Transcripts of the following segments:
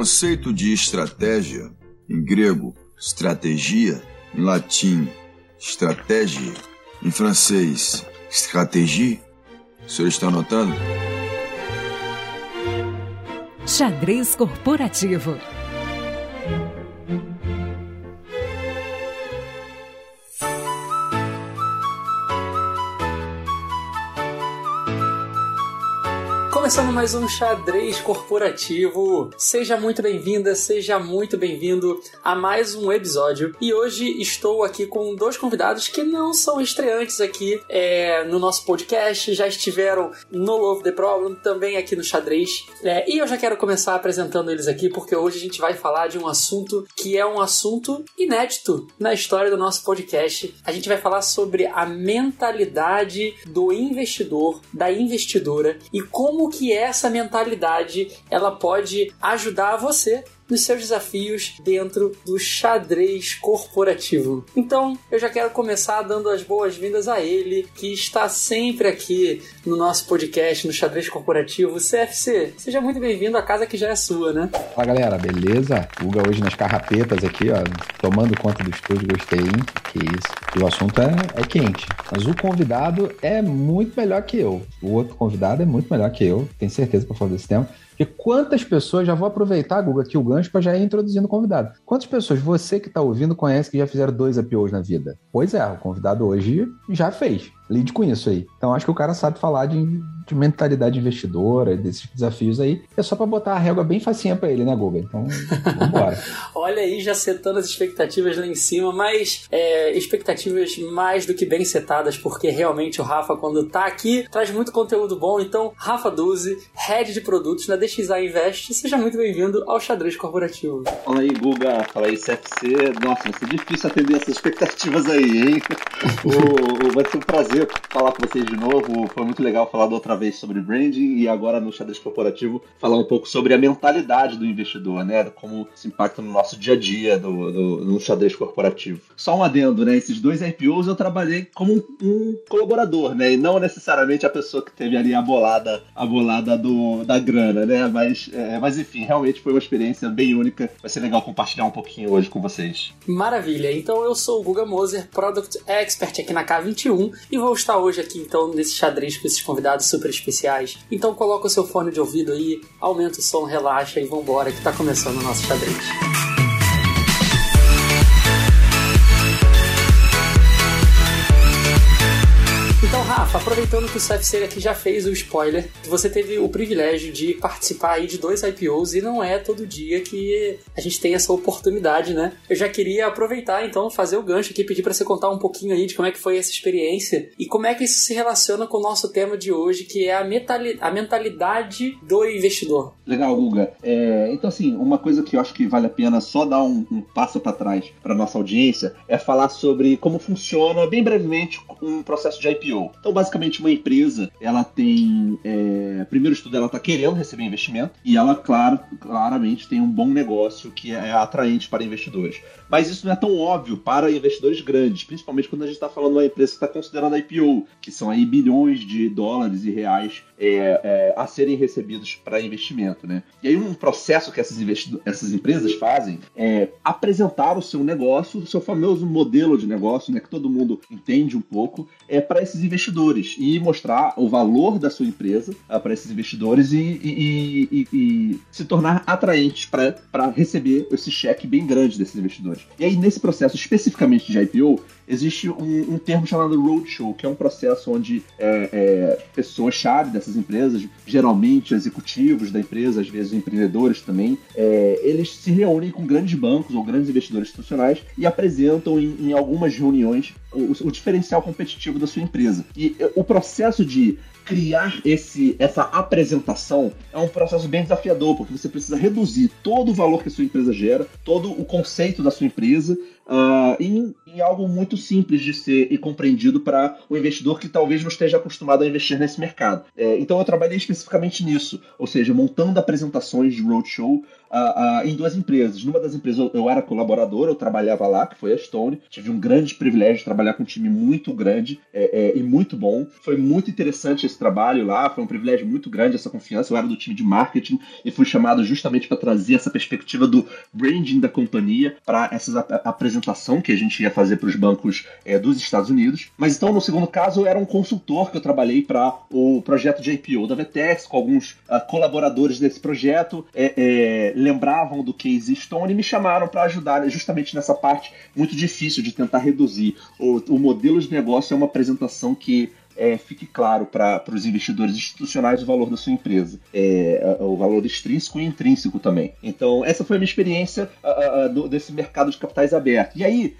conceito de estratégia, em grego, estratégia, em latim, estratégia, em francês, stratégie. O senhor está anotando? Xadrez Corporativo. Começando mais um xadrez corporativo. Seja muito bem-vinda, seja muito bem-vindo a mais um episódio. E hoje estou aqui com dois convidados que não são estreantes aqui é, no nosso podcast, já estiveram no Love the Problem, também aqui no xadrez. É, e eu já quero começar apresentando eles aqui, porque hoje a gente vai falar de um assunto que é um assunto inédito na história do nosso podcast. A gente vai falar sobre a mentalidade do investidor, da investidora e como que que essa mentalidade ela pode ajudar você nos seus desafios dentro do xadrez corporativo. Então, eu já quero começar dando as boas-vindas a ele, que está sempre aqui no nosso podcast, no xadrez corporativo. CFC, seja muito bem-vindo à casa que já é sua, né? Fala galera, beleza? Uga hoje nas carrapetas aqui, ó, tomando conta do estúdio, gostei, hein? Que isso. E o assunto é, é quente. Mas o convidado é muito melhor que eu. O outro convidado é muito melhor que eu, tenho certeza para falar desse tema. Porque quantas pessoas, já vou aproveitar, Guga, aqui o gancho para já ir introduzindo o convidado. Quantas pessoas você que está ouvindo conhece que já fizeram dois IPOs na vida? Pois é, o convidado hoje já fez. Lide com isso aí. Então acho que o cara sabe falar de, de mentalidade investidora, desses desafios aí. É só para botar a régua bem facinha para ele, né, Guga? Então, vambora. Olha aí, já setando as expectativas lá em cima, mas é, expectativas mais do que bem setadas, porque realmente o Rafa, quando tá aqui, traz muito conteúdo bom. Então, Rafa Duzi, head de produtos na DXA Invest, seja muito bem-vindo ao Xadrez Corporativo. Fala aí, Guga. Fala aí, CFC. Nossa, vai ser difícil atender essas expectativas aí, hein? o, o, vai ser um prazer prazer falar com vocês de novo. Foi muito legal falar da outra vez sobre branding e agora no xadrez corporativo falar um pouco sobre a mentalidade do investidor, né? Como se impacta no nosso dia a dia do, do, no xadrez corporativo. Só um adendo, né? Esses dois IPOs eu trabalhei como um, um colaborador, né? E não necessariamente a pessoa que teve ali a bolada, a bolada do, da grana, né? Mas, é, mas enfim, realmente foi uma experiência bem única. Vai ser legal compartilhar um pouquinho hoje com vocês. Maravilha. Então eu sou o Guga Moser, Product Expert aqui na K21 e vou vou estar hoje aqui então nesse xadrez com esses convidados super especiais. Então coloca o seu fone de ouvido aí, aumenta o som, relaxa e vambora que tá começando o nosso xadrez. Então, Rafa, aproveitando que o CFC aqui já fez o spoiler, você teve o privilégio de participar aí de dois IPOs e não é todo dia que a gente tem essa oportunidade, né? Eu já queria aproveitar, então, fazer o gancho aqui, pedir para você contar um pouquinho aí de como é que foi essa experiência e como é que isso se relaciona com o nosso tema de hoje, que é a, a mentalidade do investidor. Legal, Guga. É, então, assim, uma coisa que eu acho que vale a pena só dar um, um passo para trás para nossa audiência é falar sobre como funciona, bem brevemente, um processo de IPO. Então, basicamente, uma empresa, ela tem. É, primeiro estudo, ela está querendo receber investimento e ela, claro, claramente, tem um bom negócio que é atraente para investidores. Mas isso não é tão óbvio para investidores grandes, principalmente quando a gente está falando de uma empresa que está considerando IPO, que são aí bilhões de dólares e reais é, é, a serem recebidos para investimento. Né? E aí, um processo que essas, essas empresas fazem é apresentar o seu negócio, o seu famoso modelo de negócio, né, que todo mundo entende um pouco, é para esses investidores e mostrar o valor da sua empresa uh, para esses investidores e, e, e, e se tornar atraentes para receber esse cheque bem grande desses investidores. E aí, nesse processo especificamente de IPO, existe um, um termo chamado roadshow, que é um processo onde é, é, pessoas-chave dessas empresas, geralmente executivos da empresa, às vezes empreendedores também, é, eles se reúnem com grandes bancos ou grandes investidores institucionais e apresentam em, em algumas reuniões o, o diferencial competitivo da sua empresa. E é, o processo de criar esse, essa apresentação é um processo bem desafiador, porque você precisa reduzir todo o valor que a sua empresa gera, todo o conceito da sua empresa, uh, em, em, algo muito simples de ser e compreendido para o investidor que talvez não esteja acostumado a investir nesse mercado. É, então eu trabalhei especificamente nisso, ou seja, montando apresentações de roadshow em duas empresas. Numa das empresas eu, eu, era colaborador, eu trabalhava lá, que foi a Stone. Tive um grande privilégio de trabalhar com um time muito grande é, é, e muito bom. Foi muito interessante esse trabalho lá, foi um privilégio muito grande essa confiança. Eu era do time de marketing e fui chamado justamente para trazer essa perspectiva do branding da companhia para essa apresentação que a gente ia fazer para os bancos é, dos Estados Unidos. Mas então, no segundo caso, eu era um consultor que eu trabalhei para o projeto de IPO da VTEX, com alguns uh, colaboradores desse projeto, é, é, lembravam do case Stone e me chamaram para ajudar justamente nessa parte muito difícil de tentar reduzir. O, o modelo de negócio é uma apresentação que é, fique claro para os investidores institucionais o valor da sua empresa, é, o valor extrínseco e intrínseco também. Então, essa foi a minha experiência do, desse mercado de capitais aberto. E aí,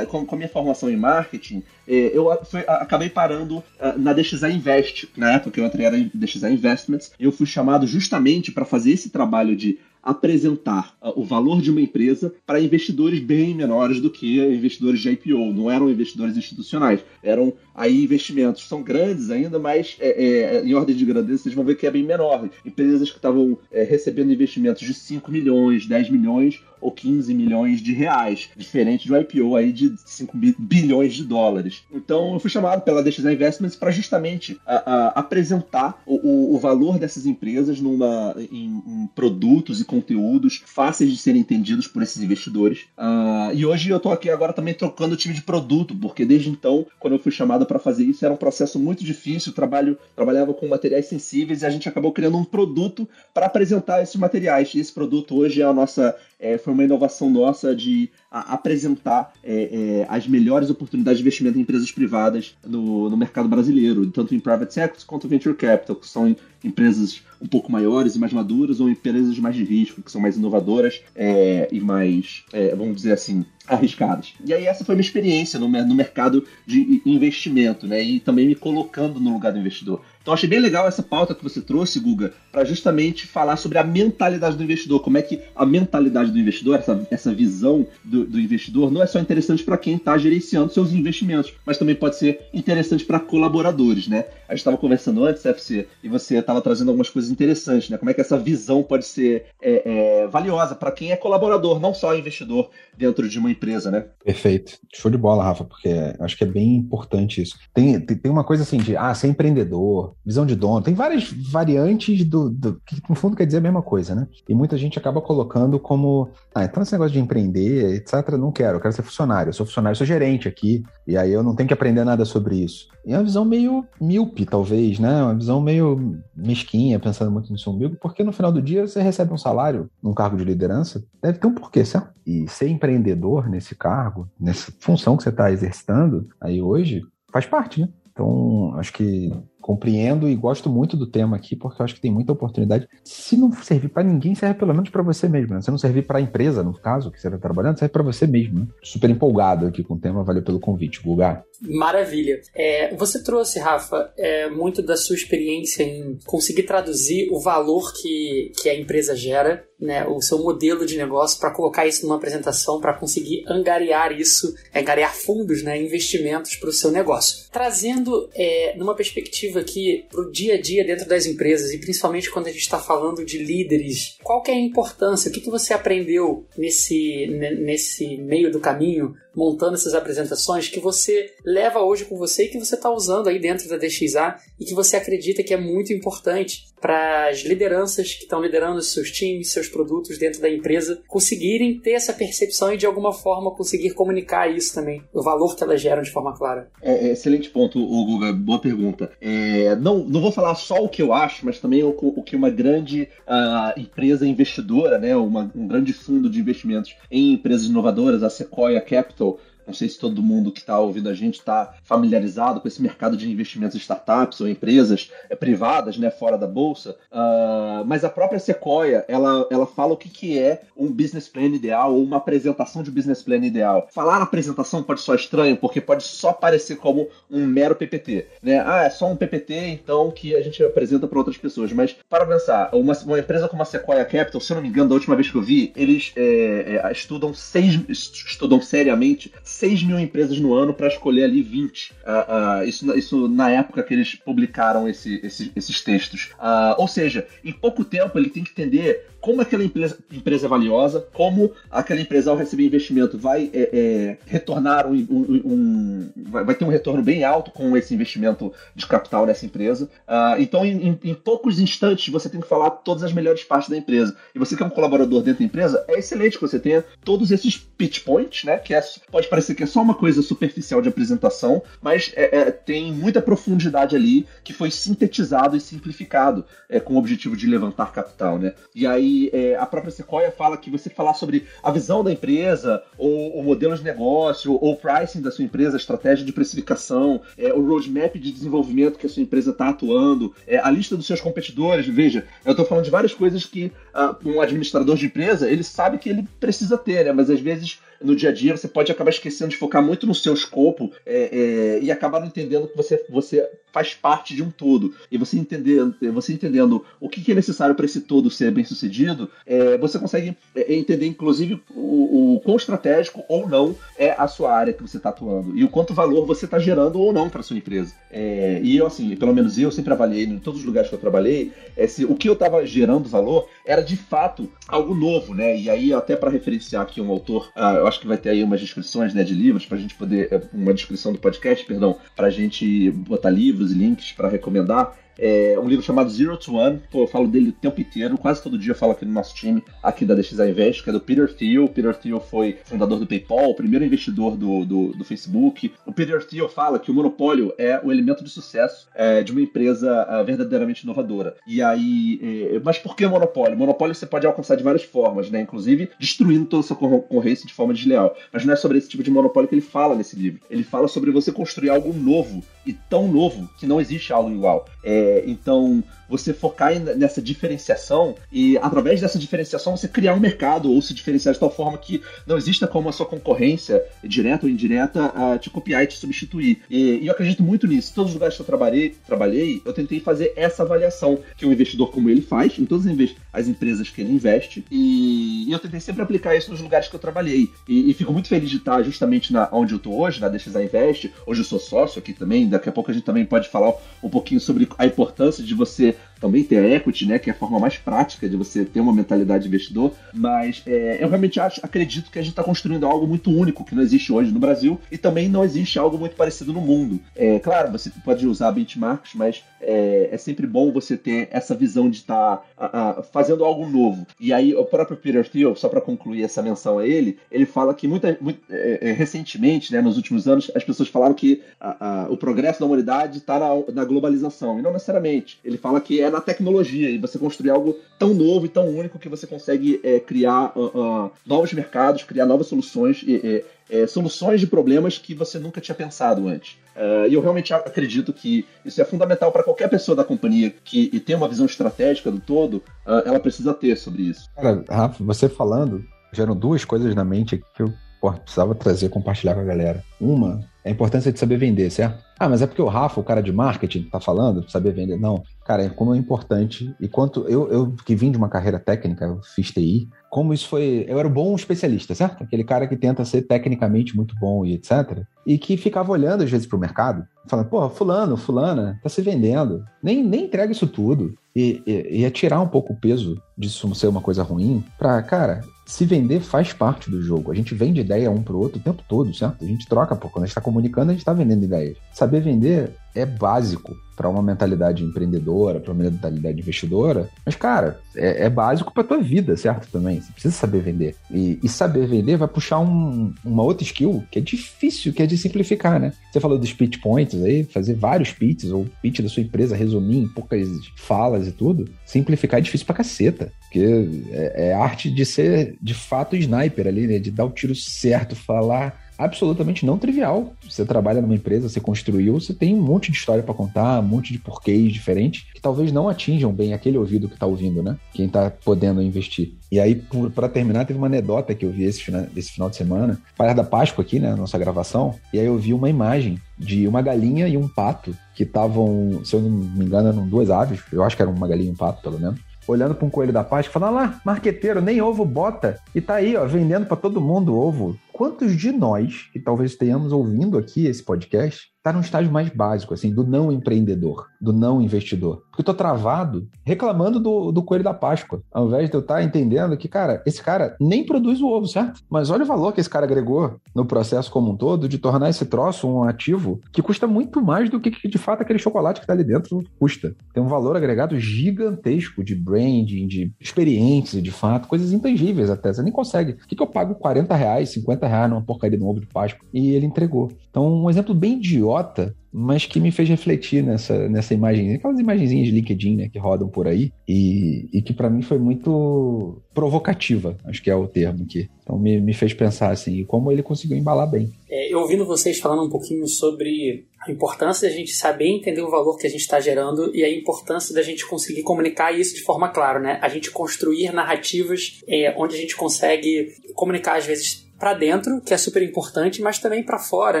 com, com, a minha formação em marketing, é, eu fui, acabei parando na DXA Invest, na época que eu entrei em DXA Investments, eu fui chamado justamente para fazer esse trabalho de apresentar uh, o valor de uma empresa para investidores bem menores do que investidores de IPO. Não eram investidores institucionais, eram aí investimentos são grandes ainda, mas é, é, em ordem de grandeza vocês vão ver que é bem menor. Empresas que estavam é, recebendo investimentos de 5 milhões, 10 milhões ou 15 milhões de reais, diferente do IPO aí de 5 bilhões de dólares. Então eu fui chamado pela DXA Investments para justamente a, a, apresentar o, o, valor dessas empresas numa, em, em, produtos e conteúdos fáceis de serem entendidos por esses investidores. Uh, e hoje eu estou aqui agora também trocando o time de produto, porque desde então, quando eu fui chamado para fazer isso, era um processo muito difícil. trabalho, trabalhava com materiais sensíveis e a gente acabou criando um produto para apresentar esses materiais. E esse produto hoje é a nossa é, foi uma inovação nossa de apresentar é, é, as melhores oportunidades de investimento em empresas privadas no, no mercado brasileiro, tanto em private equity quanto venture capital, que são empresas um pouco maiores e mais maduras, ou empresas mais de risco, que são mais inovadoras é, e mais, é, vamos dizer assim, arriscadas. E aí essa foi minha experiência no, no mercado de investimento, né? E também me colocando no lugar do investidor. Então achei bem legal essa pauta que você trouxe, Guga, para justamente falar sobre a mentalidade do investidor, como é que a mentalidade do investidor, essa, essa visão do, do investidor, não é só interessante para quem está gerenciando seus investimentos, mas também pode ser interessante para colaboradores, né? A gente estava conversando antes, FC, e você estava trazendo algumas coisas interessantes, né? Como é que essa visão pode ser é, é, valiosa para quem é colaborador, não só investidor dentro de uma empresa, né? Perfeito. Show de bola, Rafa, porque acho que é bem importante isso. Tem, tem, tem uma coisa assim de, ah, ser empreendedor, visão de dono, tem várias variantes do, do, que no fundo quer dizer a mesma coisa, né? E muita gente acaba colocando como, ah, então esse negócio de empreender, etc, não quero, eu quero ser funcionário, eu sou funcionário, eu sou gerente aqui, e aí eu não tenho que aprender nada sobre isso. E é uma visão meio míope, talvez, né? Uma visão meio mesquinha, pensando muito no seu umbigo, porque no final do dia você recebe um salário num cargo de liderança, deve ter um porquê, certo? E ser empreendedor nesse cargo, nessa função que você está exercitando aí hoje, faz parte, né? Então, acho que compreendo e gosto muito do tema aqui, porque eu acho que tem muita oportunidade. Se não servir para ninguém, serve pelo menos para você mesmo. Né? Se não servir para a empresa, no caso, que você está trabalhando, serve para você mesmo. Né? Super empolgado aqui com o tema, valeu pelo convite, Guga. Maravilha. É, você trouxe, Rafa, é, muito da sua experiência em conseguir traduzir o valor que, que a empresa gera, né, o seu modelo de negócio, para colocar isso numa apresentação, para conseguir angariar isso, angariar fundos, né, investimentos para o seu negócio. Trazendo é, numa perspectiva aqui para o dia a dia dentro das empresas, e principalmente quando a gente está falando de líderes, qual que é a importância? O que, que você aprendeu nesse, nesse meio do caminho montando essas apresentações que você leva hoje com você e que você está usando aí dentro da DXA e que você acredita que é muito importante para as lideranças que estão liderando seus times, seus produtos dentro da empresa, conseguirem ter essa percepção e de alguma forma conseguir comunicar isso também, o valor que elas geram de forma clara. É, é excelente ponto, Guga, boa pergunta. É, não, não vou falar só o que eu acho, mas também o, o que uma grande uh, empresa investidora, né, uma, um grande fundo de investimentos em empresas inovadoras, a Sequoia Capital, não sei se todo mundo que está ouvindo a gente está familiarizado com esse mercado de investimentos em startups ou empresas é, privadas, né, fora da bolsa. Uh, mas a própria Sequoia, ela, ela fala o que, que é um business plan ideal ou uma apresentação de business plan ideal. Falar apresentação pode soar estranho, porque pode só parecer como um mero PPT, né? Ah, é só um PPT, então que a gente apresenta para outras pessoas. Mas para pensar, uma, uma, empresa como a Sequoia Capital, se eu não me engano, da última vez que eu vi, eles é, é, estudam seis, estudam seriamente 6 mil empresas no ano para escolher ali 20. Uh, uh, isso, isso na época que eles publicaram esse, esse, esses textos. Uh, ou seja, em pouco tempo ele tem que entender como aquela empresa, empresa é valiosa, como aquela empresa, ao receber investimento, vai é, é, retornar um, um, um, vai ter um retorno bem alto com esse investimento de capital nessa empresa. Uh, então, em, em, poucos instantes, você tem que falar todas as melhores partes da empresa. E você que é um colaborador dentro da empresa, é excelente que você tenha todos esses pitch points, né? Que é, pode parecer que é só uma coisa superficial de apresentação, mas é, é, tem muita profundidade ali que foi sintetizado e simplificado é, com o objetivo de levantar capital, né? E aí é, a própria Sequoia fala que você falar sobre a visão da empresa, ou o modelo de negócio, ou o pricing da sua empresa, a estratégia de precificação, é, o roadmap de desenvolvimento que a sua empresa está atuando, é, a lista dos seus competidores. Veja, eu estou falando de várias coisas que uh, um administrador de empresa ele sabe que ele precisa ter, né? mas às vezes no dia a dia, você pode acabar esquecendo de focar muito no seu escopo é, é, e acabar não entendendo que você, você faz parte de um todo. E você entendendo, você entendendo o que, é necessário para esse todo ser bem sucedido, é, você consegue é, entender, inclusive, o, o quão estratégico ou não é a sua área que você está atuando e o quanto valor você está gerando ou não para sua empresa. É, e eu, assim, pelo menos eu sempre avaliei em todos os lugares que eu trabalhei, é, se o que eu estava gerando valor era de fato algo novo, né? E aí, até para referenciar aqui um autor, uh, eu acho que vai ter aí umas descrições né, de livros para a gente poder. Eh, uma descrição do podcast, perdão, para a gente botar livros e links para recomendar. É um livro chamado Zero to One. Pô, eu falo dele o tempo inteiro, quase todo dia eu falo aqui no nosso time, aqui da DXA Invest, que é do Peter Thiel. Peter Thiel foi fundador do PayPal, o primeiro investidor do, do, do Facebook. O Peter Thiel fala que o monopólio é o elemento de sucesso é, de uma empresa uh, verdadeiramente inovadora. E aí, é, mas por que monopólio? Monopólio você pode alcançar de várias formas, né? Inclusive destruindo toda a sua concorrência de forma desleal. Mas não é sobre esse tipo de monopólio que ele fala nesse livro. Ele fala sobre você construir algo novo e tão novo que não existe algo igual. É, então, você focar nessa diferenciação e, através dessa diferenciação, você criar um mercado ou se diferenciar de tal forma que não exista como a sua concorrência, direta ou indireta, a te copiar e te substituir. E, e eu acredito muito nisso. Todos os lugares que eu trabalhei, trabalhei, eu tentei fazer essa avaliação que um investidor como ele faz em todas as empresas que ele investe e, e eu tentei sempre aplicar isso nos lugares que eu trabalhei. E, e fico muito feliz de estar justamente na, onde eu estou hoje, na DXA Invest. Hoje eu sou sócio aqui também. Daqui a pouco a gente também pode falar um pouquinho sobre a importância de você também ter equity, né, que é a forma mais prática de você ter uma mentalidade de investidor, mas é, eu realmente acho, acredito que a gente está construindo algo muito único que não existe hoje no Brasil e também não existe algo muito parecido no mundo. É, claro, você pode usar benchmarks, mas é, é sempre bom você ter essa visão de estar tá, fazendo algo novo. E aí o próprio Peter Thiel, só para concluir essa menção a ele, ele fala que muita, muito, é, é, recentemente, né, nos últimos anos, as pessoas falaram que a, a, o progresso da humanidade está na, na globalização, e não necessariamente. Ele fala que é na tecnologia e você construir algo tão novo e tão único que você consegue é, criar uh, uh, novos mercados, criar novas soluções e é, soluções de problemas que você nunca tinha pensado antes. Uh, e eu realmente acredito que isso é fundamental para qualquer pessoa da companhia que e tem uma visão estratégica do todo, ela precisa ter sobre isso. Cara, Rafa, você falando, geram duas coisas na mente que eu porra, precisava trazer, compartilhar com a galera. Uma é a importância de saber vender, certo? Ah, mas é porque o Rafa, o cara de marketing, tá falando saber vender. Não, cara, é como é importante. E quanto eu, eu que vim de uma carreira técnica, eu fiz TI, como isso foi. Eu era um bom especialista, certo? Aquele cara que tenta ser tecnicamente muito bom e etc. E que ficava olhando às vezes pro mercado, falando, porra, fulano, fulana, tá se vendendo. Nem, nem entrega isso tudo. E, e, e tirar um pouco o peso disso ser uma coisa ruim pra, cara, se vender faz parte do jogo. A gente vende ideia um pro outro o tempo todo, certo? A gente troca, pô. Quando a gente tá comunicando, a gente tá vendendo ideias. Saber vender é básico para uma mentalidade empreendedora, para uma mentalidade investidora. Mas, cara, é, é básico para tua vida, certo? Também. Você precisa saber vender. E, e saber vender vai puxar um, uma outra skill que é difícil, que é de simplificar, né? Você falou dos pitch points aí, fazer vários pitches, ou pitch da sua empresa, resumir em poucas falas e tudo. Simplificar é difícil pra caceta. Porque é, é arte de ser, de fato, sniper ali, né? De dar o tiro certo, falar absolutamente não trivial. Você trabalha numa empresa, você construiu, você tem um monte de história para contar, um monte de porquês diferentes que talvez não atinjam bem aquele ouvido que está ouvindo, né? Quem está podendo investir. E aí, para terminar, teve uma anedota que eu vi esse final, esse final de semana, para da Páscoa aqui, né, nossa gravação, e aí eu vi uma imagem de uma galinha e um pato que estavam, se eu não me engano, eram duas aves, eu acho que era uma galinha e um pato, pelo menos, olhando para um coelho da Páscoa, falando lá, marqueteiro, nem ovo bota. E tá aí, ó, vendendo para todo mundo ovo quantos de nós, que talvez tenhamos ouvindo aqui esse podcast, está num estágio mais básico, assim, do não empreendedor, do não investidor. Porque eu tô travado reclamando do, do coelho da Páscoa, ao invés de eu estar tá entendendo que, cara, esse cara nem produz o ovo, certo? Mas olha o valor que esse cara agregou no processo como um todo de tornar esse troço um ativo que custa muito mais do que, de fato, aquele chocolate que está ali dentro custa. Tem um valor agregado gigantesco de branding, de experiência, de fato, coisas intangíveis até. Você nem consegue. O que, que eu pago 40 reais, 50 reais numa porcaria um ovo de Páscoa? E ele entregou. Então, um exemplo bem idiota mas que me fez refletir nessa, nessa imagem, aquelas imagenzinhas de LinkedIn né, que rodam por aí, e, e que para mim foi muito provocativa, acho que é o termo aqui. Então me, me fez pensar assim, como ele conseguiu embalar bem. É, eu ouvindo vocês falando um pouquinho sobre a importância da gente saber entender o valor que a gente está gerando e a importância da gente conseguir comunicar isso de forma clara, né? A gente construir narrativas é, onde a gente consegue comunicar às vezes para dentro, que é super importante, mas também para fora,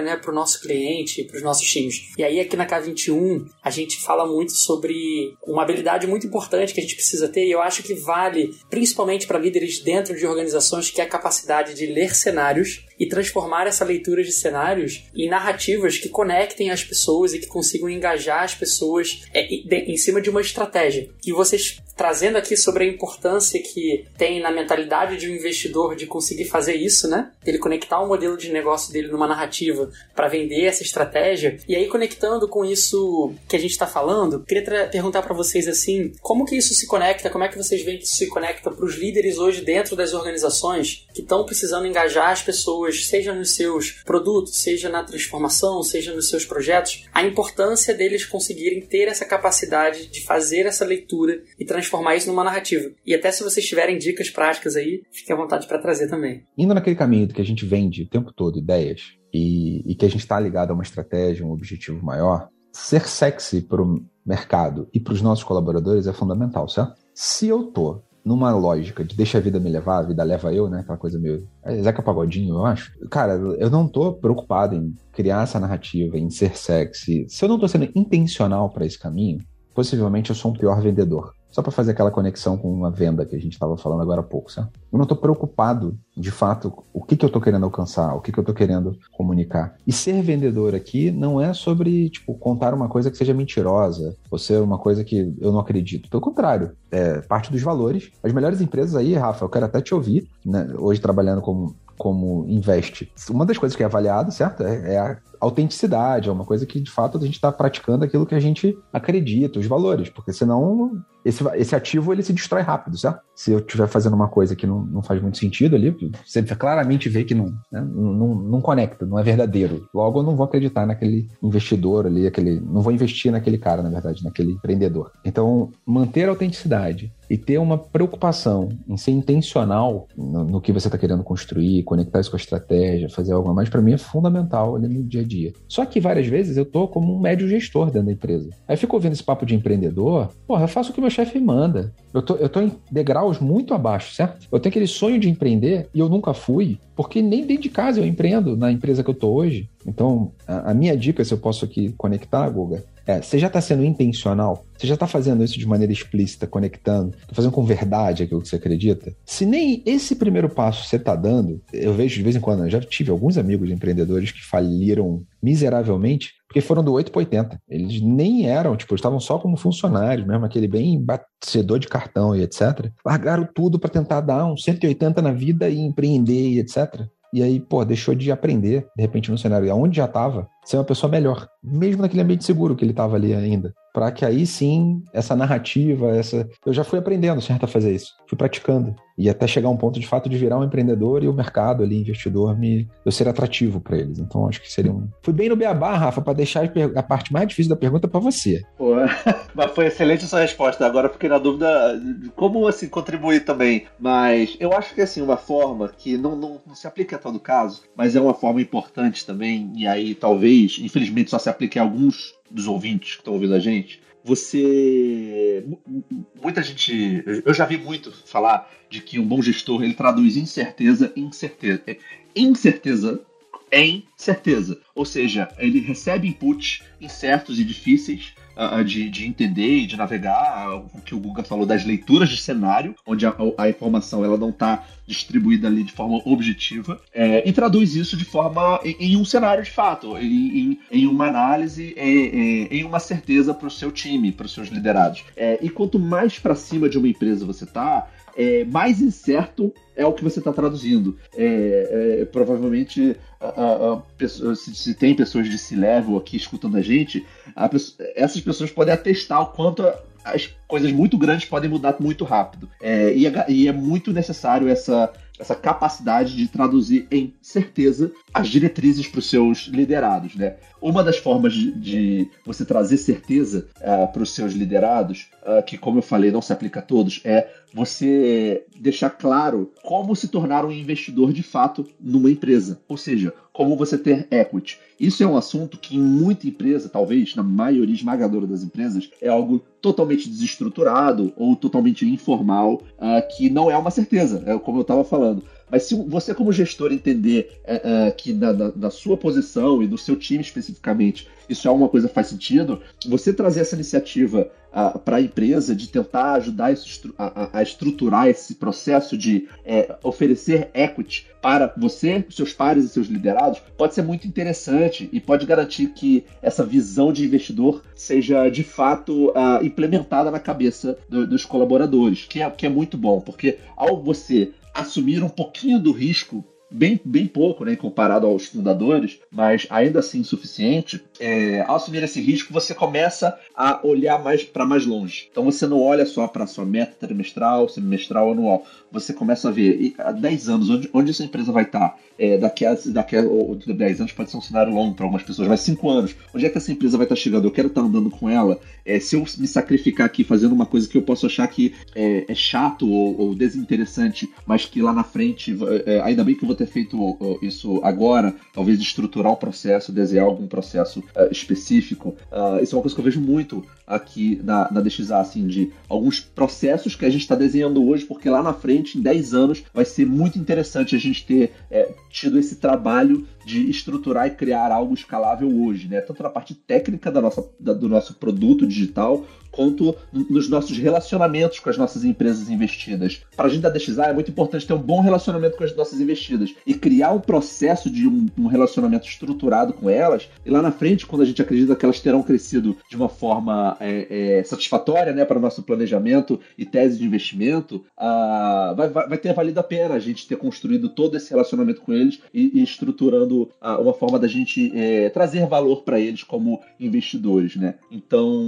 né, para o nosso cliente, para os nossos times. E aí aqui na K21 a gente fala muito sobre uma habilidade muito importante que a gente precisa ter e eu acho que vale principalmente para líderes dentro de organizações que é a capacidade de ler cenários e transformar essa leitura de cenários em narrativas que conectem as pessoas e que consigam engajar as pessoas é, em cima de uma estratégia. E vocês trazendo aqui sobre a importância que tem na mentalidade de um investidor de conseguir fazer isso, né? Ele conectar o modelo de negócio dele numa narrativa para vender essa estratégia. E aí conectando com isso que a gente está falando, queria perguntar para vocês assim, como que isso se conecta? Como é que vocês veem que isso se conecta para os líderes hoje dentro das organizações que estão precisando engajar as pessoas, seja nos seus produtos, seja na transformação, seja nos seus projetos, a importância deles conseguirem ter essa capacidade de fazer essa leitura e transformar transformar isso numa narrativa. E até se vocês tiverem dicas práticas aí, fiquem à vontade para trazer também. Indo naquele caminho que a gente vende o tempo todo ideias e, e que a gente está ligado a uma estratégia, um objetivo maior, ser sexy para o mercado e para os nossos colaboradores é fundamental, certo? Se eu tô numa lógica de deixa a vida me levar, a vida leva eu, né? Aquela coisa meio. É Zeca Pagodinho, eu acho. Cara, eu não tô preocupado em criar essa narrativa, em ser sexy. Se eu não tô sendo intencional para esse caminho, possivelmente eu sou um pior vendedor. Só para fazer aquela conexão com uma venda que a gente estava falando agora há pouco, certo? Eu não estou preocupado, de fato, o que, que eu estou querendo alcançar, o que, que eu estou querendo comunicar. E ser vendedor aqui não é sobre, tipo, contar uma coisa que seja mentirosa, ou ser uma coisa que eu não acredito. Pelo contrário, é parte dos valores. As melhores empresas aí, Rafa, eu quero até te ouvir, né? hoje trabalhando como como investe. Uma das coisas que é avaliado, certo? É, é a autenticidade, é uma coisa que de fato a gente está praticando aquilo que a gente acredita, os valores, porque senão esse, esse ativo ele se destrói rápido, certo? Se eu estiver fazendo uma coisa que não, não faz muito sentido ali, você claramente vê que não, né, não, não conecta, não é verdadeiro. Logo eu não vou acreditar naquele investidor ali, aquele, não vou investir naquele cara, na verdade, naquele empreendedor. Então, manter a autenticidade e ter uma preocupação em ser intencional no, no que você está querendo construir, conectar isso com a estratégia, fazer algo a mais, para mim é fundamental ali no dia a dia. Só que várias vezes eu tô como um médio gestor dentro da empresa. Aí fico ouvindo esse papo de empreendedor, porra, eu faço o que meu chefe manda. Eu tô, eu tô em degraus muito abaixo, certo? Eu tenho aquele sonho de empreender e eu nunca fui, porque nem dentro de casa eu empreendo na empresa que eu tô hoje. Então, a, a minha dica, se eu posso aqui conectar, Guga, é, você já está sendo intencional? Você já está fazendo isso de maneira explícita, conectando? Está fazendo com verdade aquilo que você acredita? Se nem esse primeiro passo você está dando, eu vejo de vez em quando, eu já tive alguns amigos empreendedores que faliram miseravelmente porque foram do 8 para 80. Eles nem eram, tipo, estavam só como funcionários mesmo, aquele bem batedor de cartão e etc. Largaram tudo para tentar dar um 180 na vida e empreender e etc. E aí, pô, deixou de aprender, de repente, no cenário. E aonde já estava, ser uma pessoa melhor, mesmo naquele ambiente seguro que ele estava ali ainda. Para que aí sim, essa narrativa, essa. Eu já fui aprendendo, certo, a fazer isso. Fui praticando. E até chegar a um ponto de fato de virar um empreendedor e o mercado ali, investidor, me eu ser atrativo para eles. Então acho que seria um. Fui bem no beabá, Rafa, para deixar a parte mais difícil da pergunta para você. Pô, mas foi excelente a sua resposta. Agora fiquei na dúvida de como assim contribuir também. Mas eu acho que assim, uma forma que não, não, não se aplica a todo caso, mas é uma forma importante também, e aí talvez, infelizmente, só se aplique a alguns dos ouvintes que estão ouvindo a gente, você muita gente eu já vi muito falar de que um bom gestor ele traduz incerteza em certeza incerteza em certeza. Ou seja, ele recebe inputs incertos e difíceis uh, de, de, entender e de navegar, o que o Guga falou das leituras de cenário, onde a, a informação ela não está distribuída ali de forma objetiva, é, e traduz isso de forma em, em um cenário de fato, em, em, em uma análise, em, em uma certeza para o seu time, para os seus liderados. É, e quanto mais para cima de uma empresa você está, é, mais incerto é o que você está traduzindo. É, é, provavelmente, a, a, a se, se, tem pessoas de C-Level aqui escutando a gente, pessoa, essas pessoas podem atestar o quanto as coisas muito grandes podem mudar muito rápido. É, e, é, e é muito necessário essa essa capacidade de traduzir em certeza as diretrizes para os seus liderados, né? Uma das formas de, de você trazer certeza uh, para os seus liderados, uh, que como eu falei não se aplica a todos, é você deixar claro como se tornar um investidor de fato numa empresa, ou seja, como você ter equity. Isso é um assunto que em muita empresa, talvez na maioria esmagadora das empresas, é algo totalmente desestruturado ou totalmente informal, uh, que não é uma certeza, é como eu estava falando. Mas se você, como gestor, entender uh, uh, que na, na, na, sua posição e no seu time especificamente, isso é uma coisa que faz sentido, você trazer essa iniciativa uh, para a empresa de tentar ajudar a, a, estruturar esse processo de é, oferecer equity para você, seus pares e seus liderados, pode ser muito interessante e pode garantir que essa visão de investidor seja de fato implementada na cabeça do, dos colaboradores, que é, que é muito bom, porque ao você assumir um pouquinho do risco bem, bem pouco, né, comparado aos fundadores, mas ainda assim suficiente, é, ao assumir esse risco, você começa a olhar mais para mais longe. Então você não olha só para sua meta trimestral, semestral, anual. Você começa a ver e, há 10 anos onde, onde essa empresa vai estar. Tá? É, daqui, a, daqui a 10 anos pode ser um cenário longo para algumas pessoas, mas 5 anos. Onde é que essa empresa vai estar tá chegando? Eu quero estar tá andando com ela. É, se eu me sacrificar aqui fazendo uma coisa que eu posso achar que é, é chato ou, ou, desinteressante, mas que lá na frente, é, ainda bem que eu vou ter feito isso agora, talvez estruturar o processo, desenhar algum processo uh, específico. Uh, isso é uma coisa que eu vejo muito aqui na, na DXA, assim, de alguns processos que a gente está desenhando hoje, porque lá na frente, em 10 anos, vai ser muito interessante a gente ter é, tido esse trabalho de estruturar e criar algo escalável hoje, né? Tanto na parte técnica da nossa, da, do nosso produto digital, quanto nos nossos relacionamentos com as nossas empresas investidas. Para a gente da DXA é muito importante ter um bom relacionamento com as nossas investidas e criar um processo de um, um relacionamento estruturado com elas. E lá na frente, quando a gente acredita que elas terão crescido de uma forma é, é, satisfatória né, para o nosso planejamento e tese de investimento, uh, vai, vai, vai, ter valido a pena a gente ter construído todo esse relacionamento com eles e, e estruturando uh, uma forma da gente é, trazer valor para eles como investidores. Né? Então,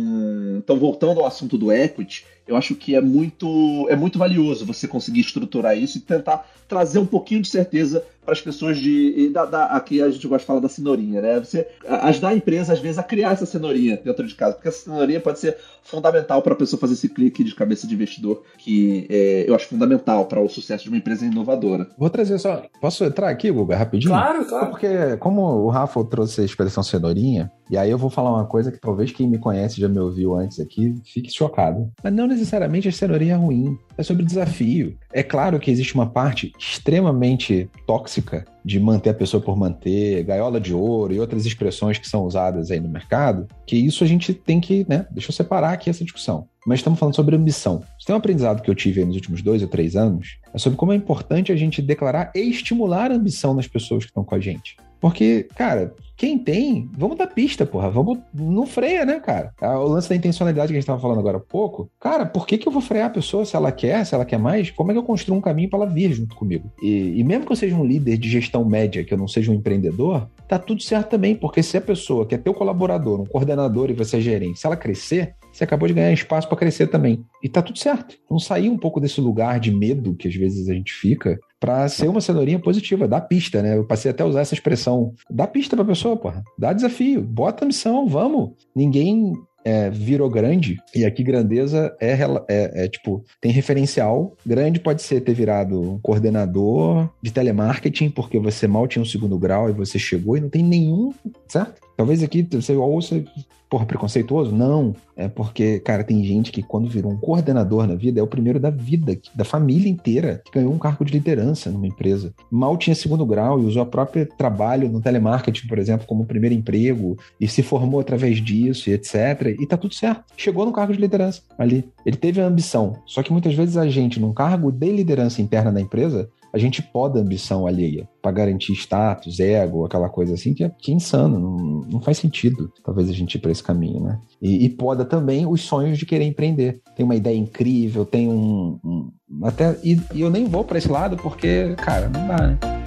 então voltando ao assunto do equity, eu acho que é muito, é muito valioso você conseguir estruturar isso e tentar trazer um pouquinho de certeza para as pessoas de. Da, da, aqui a gente gosta de falar da cenourinha, né? Você ajudar a empresa, às vezes, a criar essa cenourinha dentro de casa, porque essa cenourinha pode ser fundamental para a pessoa fazer esse clique de cabeça de investidor, que é, eu acho fundamental para o sucesso de uma empresa inovadora. Vou trazer só. Posso entrar aqui, Guga, rapidinho? Claro, claro. Porque, como o Rafa trouxe a expressão cenourinha, e aí eu vou falar uma coisa que talvez quem me conhece já me ouviu antes aqui fique chocado. Mas não necessariamente a cenourinha é ruim. É sobre desafio. É claro que existe uma parte extremamente tóxica de manter a pessoa por manter, gaiola de ouro e outras expressões que são usadas aí no mercado, que isso a gente tem que, né? Deixa eu separar aqui essa discussão. Mas estamos falando sobre ambição. Se tem um aprendizado que eu tive nos últimos dois ou três anos, é sobre como é importante a gente declarar e estimular a ambição nas pessoas que estão com a gente. Porque, cara, quem tem, vamos dar pista, porra. Vamos. Não freia, né, cara? Ah, o lance da intencionalidade que a gente tava falando agora há pouco. Cara, por que, que eu vou frear a pessoa se ela quer, se ela quer mais? Como é que eu construo um caminho para ela vir junto comigo? E, e mesmo que eu seja um líder de gestão média, que eu não seja um empreendedor, tá tudo certo também, porque se a pessoa que é teu colaborador, um coordenador e você é gerente, se ela crescer, você acabou de ganhar espaço para crescer também. E tá tudo certo. Não sair um pouco desse lugar de medo que às vezes a gente fica para ser uma cenourinha positiva, dá pista, né? Eu passei até a usar essa expressão. Dá pista pra pessoa, porra. Dá desafio, bota a missão, vamos. Ninguém é, virou grande, e aqui grandeza é, é, é, tipo, tem referencial. Grande pode ser ter virado coordenador de telemarketing, porque você mal tinha um segundo grau e você chegou e não tem nenhum, certo? Talvez aqui você ouça, porra, preconceituoso? Não. É porque, cara, tem gente que quando virou um coordenador na vida, é o primeiro da vida, da família inteira, que ganhou um cargo de liderança numa empresa. Mal tinha segundo grau e usou a própria trabalho no telemarketing, por exemplo, como primeiro emprego, e se formou através disso e etc. E tá tudo certo. Chegou no cargo de liderança ali. Ele teve a ambição. Só que muitas vezes a gente, num cargo de liderança interna da empresa, a gente poda a ambição alheia para garantir status, ego, aquela coisa assim, que é, que é insano, não, não, faz sentido, talvez a gente ir para esse caminho, né? E, e, poda também os sonhos de querer empreender. Tem uma ideia incrível, tem um. um até, e, e eu nem vou para esse lado porque, cara, não dá, né?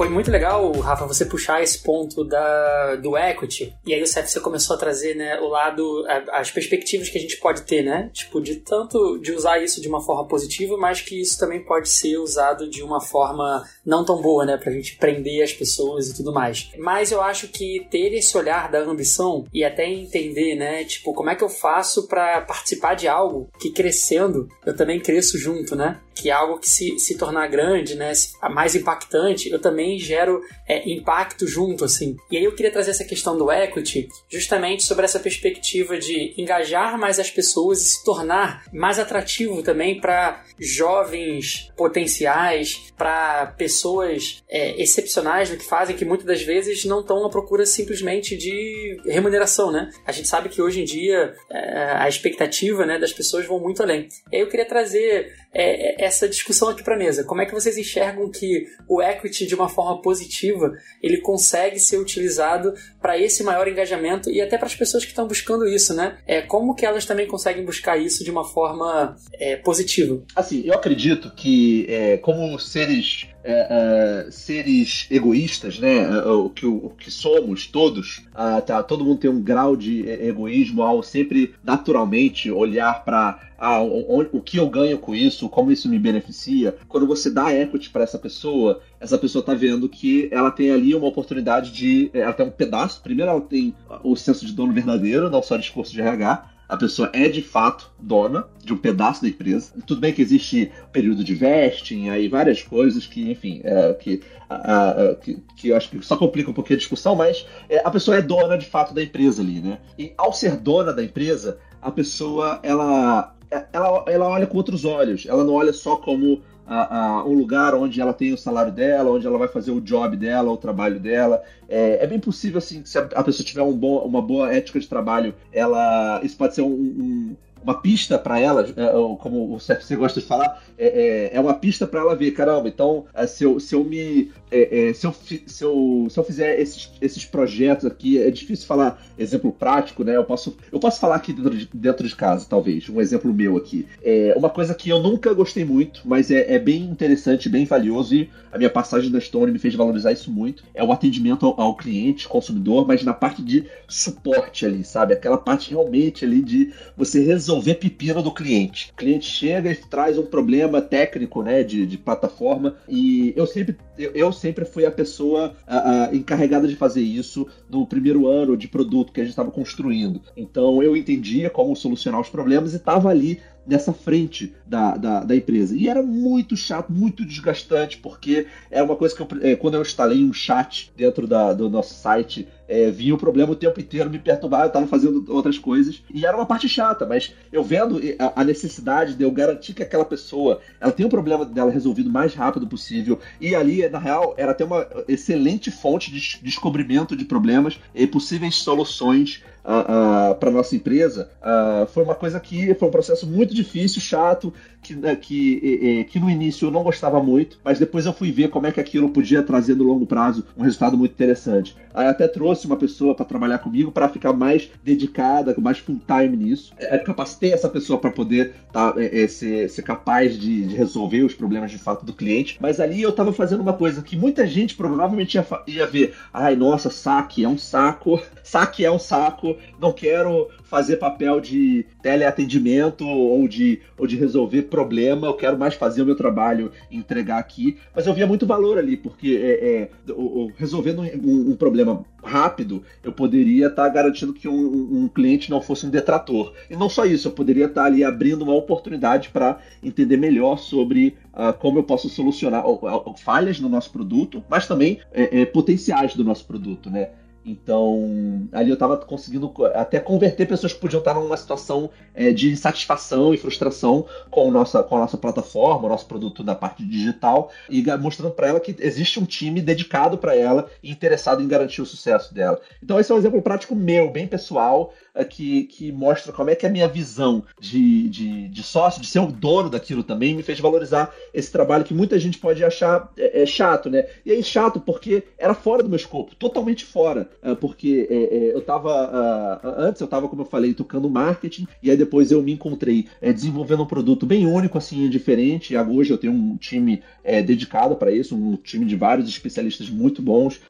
Foi muito legal, Rafa, você puxar esse ponto da, do equity. E aí o você começou a trazer, né, o lado, as perspectivas que a gente pode ter, né? Tipo, de tanto de usar isso de uma forma positiva, mas que isso também pode ser usado de uma forma não tão boa, né? Pra gente prender as pessoas e tudo mais. Mas eu acho que ter esse olhar da ambição e até entender, né? Tipo, como é que eu faço para participar de algo que crescendo eu também cresço junto, né? que é algo que se, se tornar grande, né, mais impactante, eu também gero é, impacto junto, assim. E aí eu queria trazer essa questão do equity justamente sobre essa perspectiva de engajar mais as pessoas e se tornar mais atrativo também para jovens potenciais, para pessoas é, excepcionais no que fazem, que muitas das vezes não estão à procura simplesmente de remuneração, né? A gente sabe que hoje em dia é, a expectativa né, das pessoas vão muito além. E aí eu queria trazer é, essa discussão aqui para mesa. Como é que vocês enxergam que o equity, de uma forma positiva, ele consegue ser utilizado para esse maior engajamento e até para as pessoas que estão buscando isso, né? É, como que elas também conseguem buscar isso de uma forma é, positiva? Assim, eu acredito que, é, como seres é, é, seres egoístas, né? É, o que, o que somos todos, ah, tá, todo mundo tem um grau de egoísmo ao sempre naturalmente olhar para ah, o, o, que eu ganho com isso, como isso me beneficia. Quando você dá equity para essa pessoa, essa pessoa tá vendo que ela tem ali uma oportunidade de. Ela tem um pedaço. Primeiro, ela tem o senso de dono verdadeiro, não só discurso de RH a pessoa é de fato dona de um pedaço da empresa. Tudo bem que existe período de vesting, aí várias coisas que, enfim, é, que, a, a, que, que, eu acho que só complica um pouquinho a discussão, mas é, a pessoa é dona de fato da empresa ali, né? E ao ser dona da empresa, a pessoa ela, ela, ela olha com outros olhos. Ela não olha só como a, a, um lugar onde ela tem o salário dela, onde ela vai fazer o job dela, o trabalho dela. É, é bem possível, assim, que se a, a pessoa tiver um bom, uma boa ética de trabalho, ela isso pode ser um, um uma pista para ela, é, como você gosta de falar, é, é, é uma pista para ela ver, caramba, então é, se eu, se eu me é, é, se, eu, se, eu, se eu fizer esses, esses projetos aqui, é difícil falar exemplo prático, né? Eu posso, eu posso falar aqui dentro de, dentro de casa, talvez, um exemplo meu aqui. É uma coisa que eu nunca gostei muito, mas é, é bem interessante, bem valioso, e a minha passagem da Stone me fez valorizar isso muito. É o atendimento ao, ao cliente, consumidor, mas na parte de suporte ali, sabe? Aquela parte realmente ali de você resolver pepino do cliente. O cliente chega e traz um problema técnico, né, de, de plataforma, e eu sempre eu, eu sempre fui a pessoa a, a, encarregada de fazer isso no primeiro ano de produto que a gente estava construindo. Então eu entendia como solucionar os problemas e estava ali nessa frente da, da, da, empresa. E era muito chato, muito desgastante, porque é uma coisa que eu, é, quando eu instalei um chat dentro da, do nosso site, é, vinha o problema o tempo inteiro, me perturbar, eu estava fazendo outras coisas. E era uma parte chata, mas eu vendo a, necessidade de eu garantir que aquela pessoa ela tem o problema dela resolvido o mais rápido possível. E ali, na real, era ter uma excelente fonte de descobrimento de problemas e possíveis soluções uh, uh, para nossa empresa, uh, foi uma coisa que foi um processo muito difícil, chato, que, né, que, que no início eu não gostava muito, mas depois eu fui ver como é que aquilo podia trazer no longo prazo um resultado muito interessante. Aí até trouxe uma pessoa para trabalhar comigo para ficar mais dedicada, mais full time nisso. É, capacitei essa pessoa para poder tá, é, é, ser, ser capaz de, de, resolver os problemas de fato do cliente. Mas ali eu estava fazendo uma coisa que muita gente provavelmente ia, ia ver. Ai, nossa, saque é um saco. Saque é um saco. Não quero fazer papel de teleatendimento ou de, ou de resolver problema, eu quero mais fazer o meu trabalho e entregar aqui. Mas eu via muito valor ali, porque é, é, o, resolvendo um, um, problema rápido, eu poderia estar tá garantindo que um, um, cliente não fosse um detrator. E não só isso, eu poderia estar tá ali abrindo uma oportunidade para entender melhor sobre uh, como eu posso solucionar falhas no nosso produto, mas também é, é, potenciais do nosso produto, né? Então, ali eu estava conseguindo até converter pessoas que podiam estar numa situação é, de insatisfação e frustração com, nossa, com a nossa plataforma, o nosso produto da parte digital, e mostrando para ela que existe um time dedicado para ela e interessado em garantir o sucesso dela. Então, esse é um exemplo prático meu, bem pessoal, é, que, que mostra como é que a minha visão de, de, de, sócio, de ser o dono daquilo também, me fez valorizar esse trabalho que muita gente pode achar é, é chato, né? E aí, chato porque era fora do meu escopo, totalmente fora. É, porque é, é, eu estava antes eu estava, como eu falei, tocando marketing, e aí depois eu me encontrei desenvolvendo um produto bem único, assim, diferente. Hoje eu tenho um time dedicado para isso, um time de vários especialistas muito bons,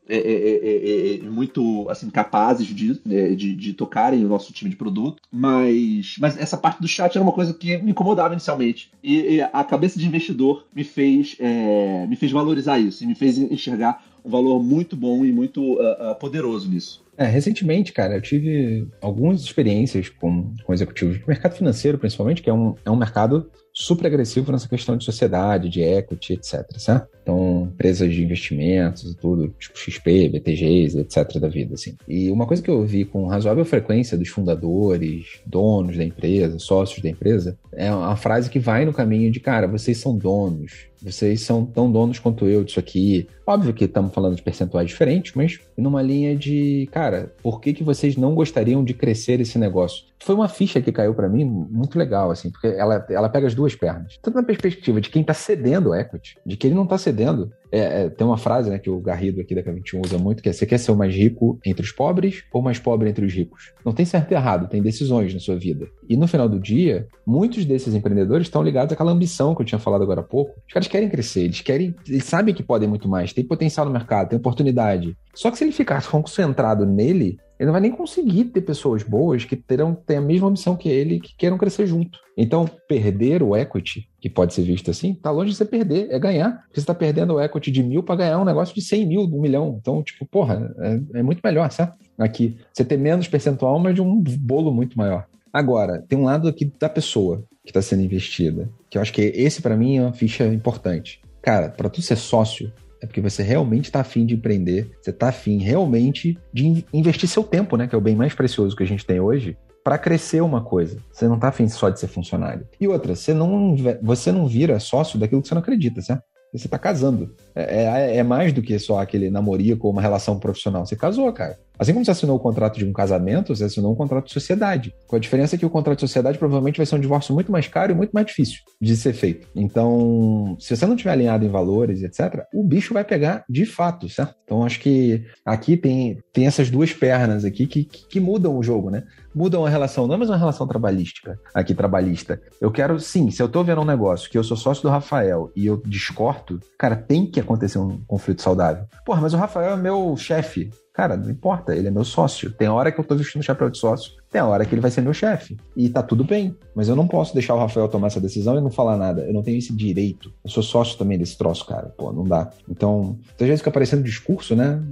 muito assim, capazes de, de, de tocarem nosso time de produto, mas, mas essa parte do chat era uma coisa que me incomodava inicialmente. E, e a cabeça de investidor me fez, é, me fez valorizar isso e me fez enxergar um valor muito bom e muito uh, poderoso nisso. É, recentemente, cara, eu tive algumas experiências com, com executivos do mercado financeiro, principalmente, que é um, é um mercado super agressivo nessa questão de sociedade, de equity, etc. Certo? Então, empresas de investimentos e tudo, tipo XP, BTGs, etc. da vida, assim. E uma coisa que eu vi com razoável frequência dos fundadores, donos da empresa, sócios da empresa, é uma frase que vai no caminho de, cara, vocês são donos, vocês são tão donos quanto eu disso aqui. Óbvio que estamos falando de percentuais diferentes, mas numa linha de, cara, por que, que vocês não gostariam de crescer esse negócio? Foi uma ficha que caiu para mim muito legal, assim, porque ela, ela pega as duas pernas. Tanto na perspectiva de quem está cedendo equity, de que ele não está cedendo. É, é, tem uma frase né, que o Garrido aqui da K21 usa muito, que é você quer ser o mais rico entre os pobres ou mais pobre entre os ricos? Não tem certo e errado, tem decisões na sua vida. E no final do dia, muitos desses empreendedores estão ligados àquela ambição que eu tinha falado agora há pouco. Os caras querem crescer, eles querem, eles sabem que podem muito mais, tem potencial no mercado, tem oportunidade. Só que se ele ficar concentrado nele, ele não vai nem conseguir ter pessoas boas que terão ter a mesma missão que ele, que queiram crescer junto. Então, perder o equity, que pode ser visto assim, tá longe de você perder, é ganhar. Porque você está perdendo o equity de mil para ganhar um negócio de 100 mil, um milhão. Então, tipo, porra, é, é muito melhor, certo? Aqui, você ter menos percentual, mas de um bolo muito maior. Agora, tem um lado aqui da pessoa que está sendo investida, que eu acho que esse para mim é uma ficha importante. Cara, para tu ser sócio, é porque você realmente está afim de empreender, você está afim realmente de investir seu tempo, né? Que é o bem mais precioso que a gente tem hoje, para crescer uma coisa. Você não está afim só de ser funcionário. E outra, você não, você não vira sócio daquilo que você não acredita, certo? Você está casando. É, é, é, mais do que só aquele namorico ou uma relação profissional. Você casou, cara. Assim como você assinou o contrato de um casamento, você assinou um contrato de sociedade. Com a diferença que o contrato de sociedade provavelmente vai ser um divórcio muito mais caro e muito mais difícil de ser feito. Então, se você não tiver alinhado em valores, etc., o bicho vai pegar de fato, certo? Então, acho que aqui tem, tem essas duas pernas aqui que, que, que mudam o jogo, né? Mudam a relação, não é mais uma relação trabalhística, aqui trabalhista. Eu quero, sim, se eu tô vendo um negócio que eu sou sócio do Rafael e eu discordo, cara, tem que acontecer um conflito saudável. Porra, mas o Rafael é meu chefe. Cara, não importa, ele é meu sócio. Tem hora que eu tô vestindo chapéu de sócio, tem hora que ele vai ser meu chefe. E tá tudo bem. Mas eu não posso deixar o Rafael tomar essa decisão e não falar nada. Eu não tenho esse direito. Eu sou sócio também desse troço, cara. Pô, não dá. Então, às vezes fica aparecendo discurso, né?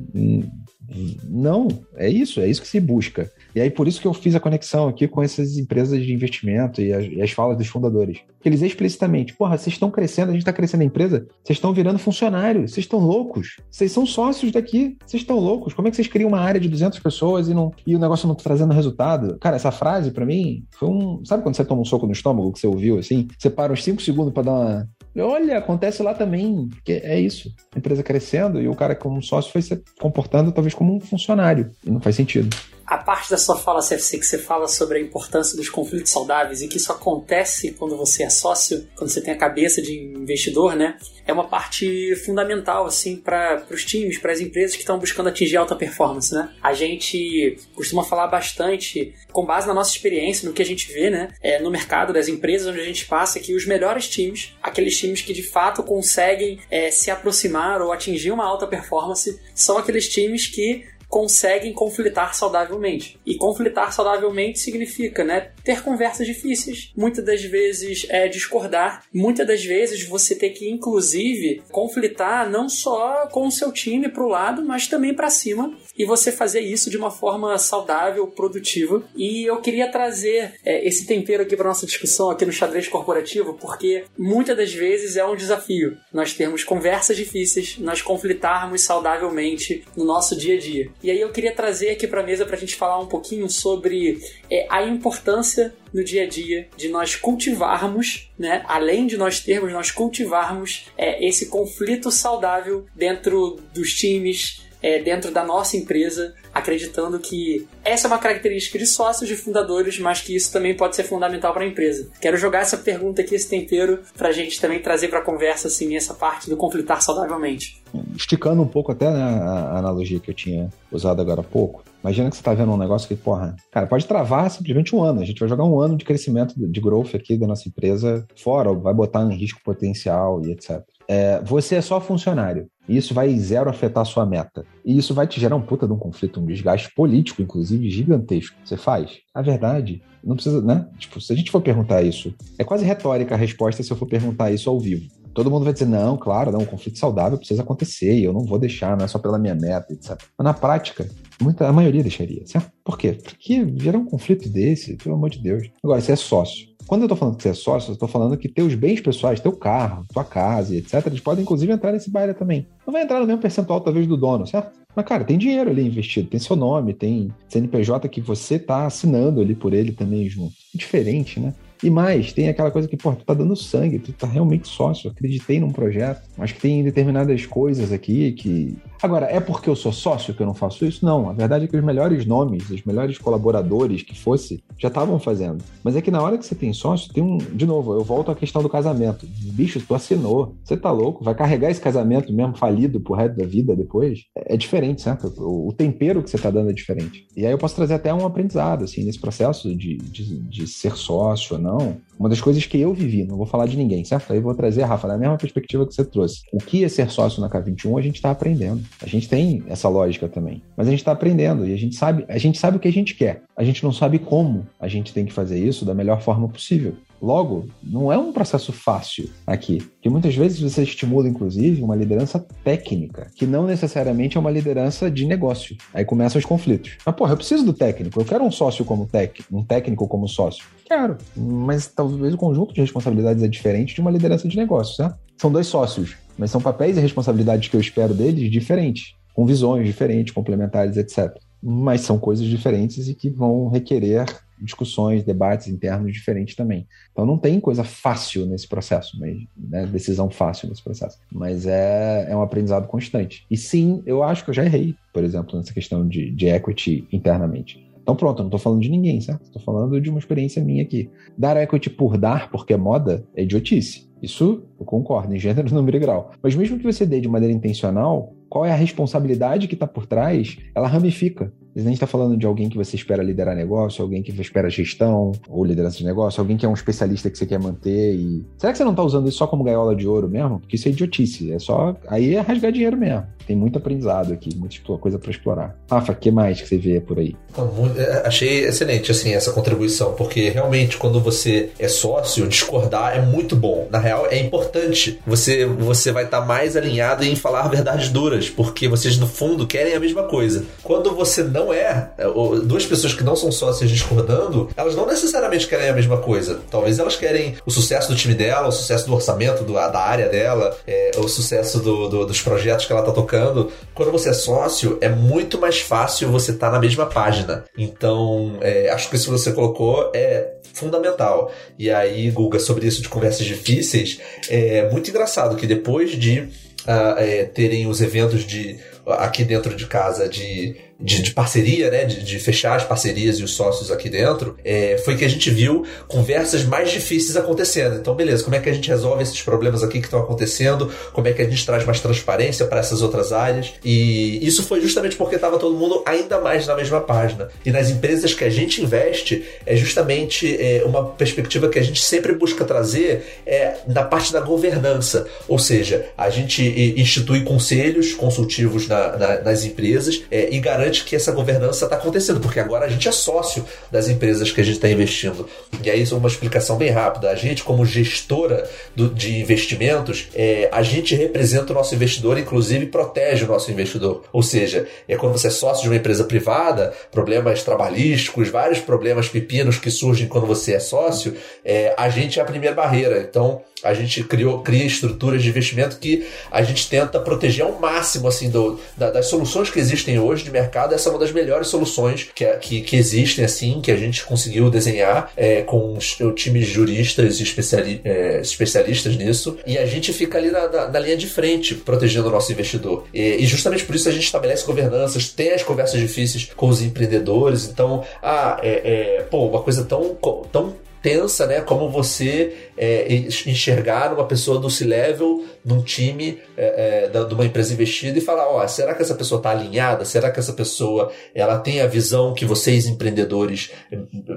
Não, é isso, é isso que se busca. E aí, por isso que eu fiz a conexão aqui com essas empresas de investimento e as, e as falas dos fundadores. Eles explicitamente, porra, vocês estão crescendo, a gente está crescendo a empresa, vocês estão virando funcionários, vocês estão loucos, vocês são sócios daqui, vocês estão loucos. Como é que vocês criam uma área de 200 pessoas e, não, e o negócio não está trazendo resultado? Cara, essa frase, para mim, foi um. Sabe quando você toma um soco no estômago que você ouviu assim? Você para uns 5 segundos para dar uma Olha, acontece lá também, que é isso. A empresa crescendo e o cara como sócio foi se comportando talvez como um funcionário. E não faz sentido a parte da sua fala, CFC, que você fala sobre a importância dos conflitos saudáveis e que isso acontece quando você é sócio, quando você tem a cabeça de investidor, né? É uma parte fundamental, assim, para os times, para as empresas que estão buscando atingir alta performance, né? A gente costuma falar bastante, com base na nossa experiência, no que a gente vê, né? É, no mercado das empresas onde a gente passa, que os melhores times, aqueles times que de fato conseguem é, se aproximar ou atingir uma alta performance, são aqueles times que conseguem conflitar saudavelmente. E conflitar saudavelmente significa, né, ter conversas difíceis, muitas das vezes é discordar, muitas das vezes você ter que inclusive conflitar não só com o seu time pro lado, mas também para cima e você fazer isso de uma forma saudável, produtiva. E eu queria trazer é, esse tempero aqui para nossa discussão aqui no xadrez corporativo, porque muitas das vezes é um desafio nós termos conversas difíceis, nós conflitarmos saudavelmente no nosso dia a dia. E aí eu queria trazer aqui para mesa para a gente falar um pouquinho sobre é, a importância no dia a dia de nós cultivarmos, né, além de nós termos, nós cultivarmos é, esse conflito saudável dentro dos times, é, dentro da nossa empresa, acreditando que essa é uma característica de sócios, de fundadores, mas que isso também pode ser fundamental para a empresa. Quero jogar essa pergunta aqui, esse tempero, para a gente também trazer para a conversa assim, essa parte do conflitar saudavelmente. Esticando um pouco até né, a analogia que eu tinha usado agora há pouco, Imagina que você está vendo um negócio que, porra, cara, pode travar simplesmente um ano. A gente vai jogar um ano de crescimento, de growth aqui da nossa empresa fora, vai botar em risco potencial e etc. É, você é só funcionário. E isso vai zero afetar a sua meta. E isso vai te gerar um puta de um conflito, um desgaste político, inclusive, gigantesco. Você faz? A verdade, não precisa, né? Tipo, se a gente for perguntar isso, é quase retórica a resposta se eu for perguntar isso ao vivo. Todo mundo vai dizer, não, claro, não, um conflito saudável precisa acontecer e eu não vou deixar, não é só pela minha meta, etc. Mas na prática, muita, a maioria deixaria, certo? Por quê? Porque gerar um conflito desse, pelo amor de Deus. Agora, você é sócio. Quando eu tô falando que você é sócio, eu tô falando que teus bens pessoais, teu carro, tua casa etc., eles podem inclusive entrar nesse baile também. Não vai entrar no mesmo percentual, talvez, do dono, certo? Mas, cara, tem dinheiro ali investido, tem seu nome, tem CNPJ que você tá assinando ali por ele também junto. Diferente, né? E mais, tem aquela coisa que, pô, tu tá dando sangue, tu tá realmente sócio, acreditei num projeto. Acho que tem determinadas coisas aqui que. Agora, é porque eu sou sócio que eu não faço isso? Não. A verdade é que os melhores nomes, os melhores colaboradores que fosse, já estavam fazendo. Mas é que na hora que você tem sócio, tem um. De novo, eu volto à questão do casamento. Bicho, tu assinou. Você tá louco? Vai carregar esse casamento mesmo falido pro resto da vida depois? É, é diferente, certo? O tempero que você tá dando é diferente. E aí eu posso trazer até um aprendizado, assim, nesse processo de, de, de ser sócio ou não. Uma das coisas que eu vivi, não vou falar de ninguém, certo? Aí vou trazer, Rafa, na mesma perspectiva que você trouxe. O que é ser sócio na K21, a gente está aprendendo. A gente tem essa lógica também. Mas a gente está aprendendo e a gente sabe, a gente sabe o que a gente quer. A gente não sabe como a gente tem que fazer isso da melhor forma possível. Logo, não é um processo fácil aqui, que muitas vezes você estimula, inclusive, uma liderança técnica, que não necessariamente é uma liderança de negócio. Aí começam os conflitos. Mas, porra, eu preciso do técnico, eu quero um sócio como técnico, um técnico como sócio. Quero, mas talvez o conjunto de responsabilidades é diferente de uma liderança de negócio, certo? São dois sócios, mas são papéis e responsabilidades que eu espero deles diferentes, com visões diferentes, complementares, etc. Mas são coisas diferentes e que vão requerer discussões, debates internos diferentes também. Então não tem coisa fácil nesse processo, né, decisão fácil nesse processo. Mas é, é um aprendizado constante. E sim, eu acho que eu já errei, por exemplo, nessa questão de, de equity internamente. Então pronto, eu não estou falando de ninguém, certo? Estou falando de uma experiência minha aqui. Dar equity por dar, porque é moda, é idiotice. Isso eu concordo, em gênero, número e grau. Mas mesmo que você dê de maneira intencional, qual é a responsabilidade que está por trás? Ela ramifica a gente está falando de alguém que você espera liderar negócio, alguém que espera gestão ou liderança de negócio, alguém que é um especialista que você quer manter e... Será que você não está usando isso só como gaiola de ouro mesmo? Porque isso é idiotice, é só... Aí é rasgar dinheiro mesmo. Tem muito aprendizado aqui, muita coisa para explorar. Rafa, o que mais que você vê por aí? Então, é, achei excelente, assim, essa contribuição, porque realmente quando você é sócio, discordar é muito bom. Na real, é importante. Você, você vai estar tá mais alinhado em falar verdades duras, porque vocês, no fundo, querem a mesma coisa. Quando você não é, é duas pessoas que não são sócias discordando, elas não necessariamente querem a mesma coisa. Talvez elas querem o sucesso do time dela, o sucesso do orçamento do, da área dela, é, o sucesso do, do, dos projetos que ela está tocando. Quando você é sócio, é muito mais fácil você estar tá na mesma página. Então, é, acho que isso que você colocou é fundamental. E aí, Guga, sobre isso de conversas difíceis, é muito engraçado que depois de uh, é, terem os eventos de aqui dentro de casa de de, de parceria, né, de, de, fechar as parcerias e os sócios aqui dentro, é, foi que a gente viu conversas mais difíceis acontecendo. Então, beleza, como é que a gente resolve esses problemas aqui que estão acontecendo? Como é que a gente traz mais transparência para essas outras áreas? E isso foi justamente porque estava todo mundo ainda mais na mesma página. E nas empresas que a gente investe, é justamente é, uma perspectiva que a gente sempre busca trazer é, na parte da governança. Ou seja, a gente institui conselhos consultivos na na, na, nas empresas é, e garante que essa governança está acontecendo, porque agora a gente é sócio das empresas que a gente está investindo. E aí, uma explicação bem rápida: a gente, como gestora do, de investimentos, é, a gente representa o nosso investidor, inclusive protege o nosso investidor. Ou seja, é quando você é sócio de uma empresa privada, problemas trabalhísticos, vários problemas pepinos que surgem quando você é sócio, é, a gente é a primeira barreira. Então, a gente criou, cria estruturas de investimento que a gente tenta proteger ao máximo assim do, da, das soluções que existem hoje de mercado. Essa é uma das melhores soluções que, que, que existem assim, que a gente conseguiu desenhar é, com os, o time de juristas e especiali, é, especialistas nisso. E a gente fica ali na, na, na, linha de frente, protegendo o nosso investidor. E, e, justamente por isso a gente estabelece governanças, tem as conversas difíceis com os empreendedores. Então, ah, é, é pô, uma coisa tão, tão tensa, né? Como você é, enxergar uma pessoa do C-level num time é, é, de uma empresa investida e falar, ó, oh, será que essa pessoa está alinhada? Será que essa pessoa ela tem a visão que vocês empreendedores,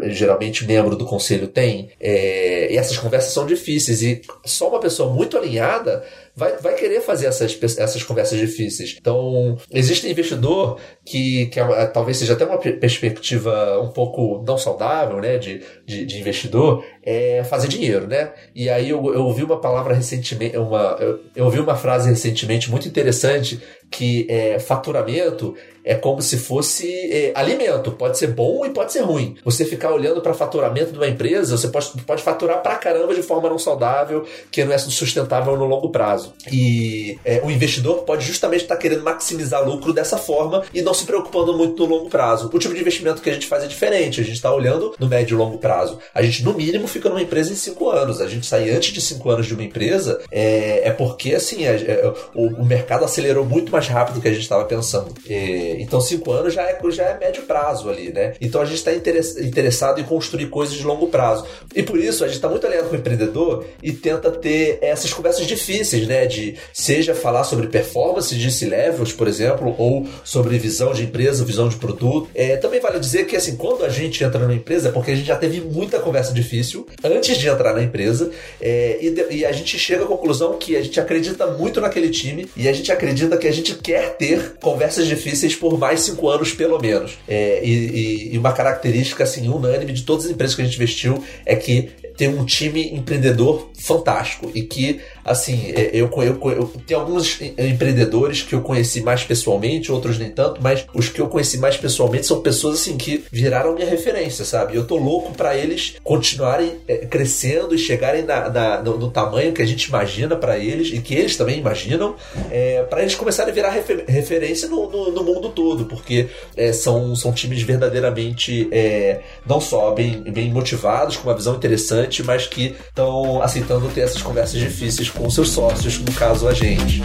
geralmente membro do conselho, têm? É, e essas conversas são difíceis e só uma pessoa muito alinhada vai, vai querer fazer essas, essas conversas difíceis. Então, existe investidor que, que é, talvez seja até uma perspectiva um pouco não saudável, né, de, de, de investidor, é fazer dinheiro, né? E aí eu, eu ouvi uma palavra recentemente, uma, eu, eu ouvi uma frase recentemente muito interessante que é faturamento é como se fosse é, alimento. Pode ser bom e pode ser ruim. Você ficar olhando para faturamento de uma empresa, você pode, pode faturar pra caramba de forma não saudável, que não é sustentável no longo prazo. E é, o investidor pode justamente estar tá querendo maximizar lucro dessa forma e não se preocupando muito no longo prazo. O tipo de investimento que a gente faz é diferente. A gente está olhando no médio e longo prazo. A gente, no mínimo, fica numa empresa em cinco anos. A gente sai antes de cinco anos de uma empresa é, é porque, assim, é, é o, o, mercado acelerou muito mais rápido do que a gente estava pensando. É, então, cinco anos já é, já é médio prazo ali, né? Então, a gente está interessado em construir coisas de longo prazo. E por isso, a gente está muito alinhado com o empreendedor e tenta ter essas conversas difíceis, né? De seja falar sobre performance de C-levels, por exemplo, ou sobre visão de empresa, visão de produto. É, também vale dizer que, assim, quando a gente entra numa empresa, é porque a gente já teve muita conversa difícil antes de entrar na empresa é, e, de, e a gente chega à conclusão que a gente acredita muito naquele time e a gente acredita que a gente quer ter conversas difíceis por mais cinco anos, pelo menos. É, e, e, uma característica assim, unânime de todas as empresas que a gente investiu é que tem um time empreendedor fantástico e que assim, é, eu, eu, eu, tem alguns empreendedores que eu conheci mais pessoalmente, outros nem tanto, mas os que eu conheci mais pessoalmente são pessoas assim que viraram minha referência, sabe? Eu tô louco para eles continuarem é, crescendo e chegarem na, na no, no, tamanho que a gente imagina para eles e que eles também imaginam, é, para eles começarem a virar refer, referência no, no, no, mundo todo, porque é, são, são times verdadeiramente é, não só bem, bem motivados, com uma visão interessante, mas que estão aceitando ter essas conversas difíceis com seus sócios, no caso a gente.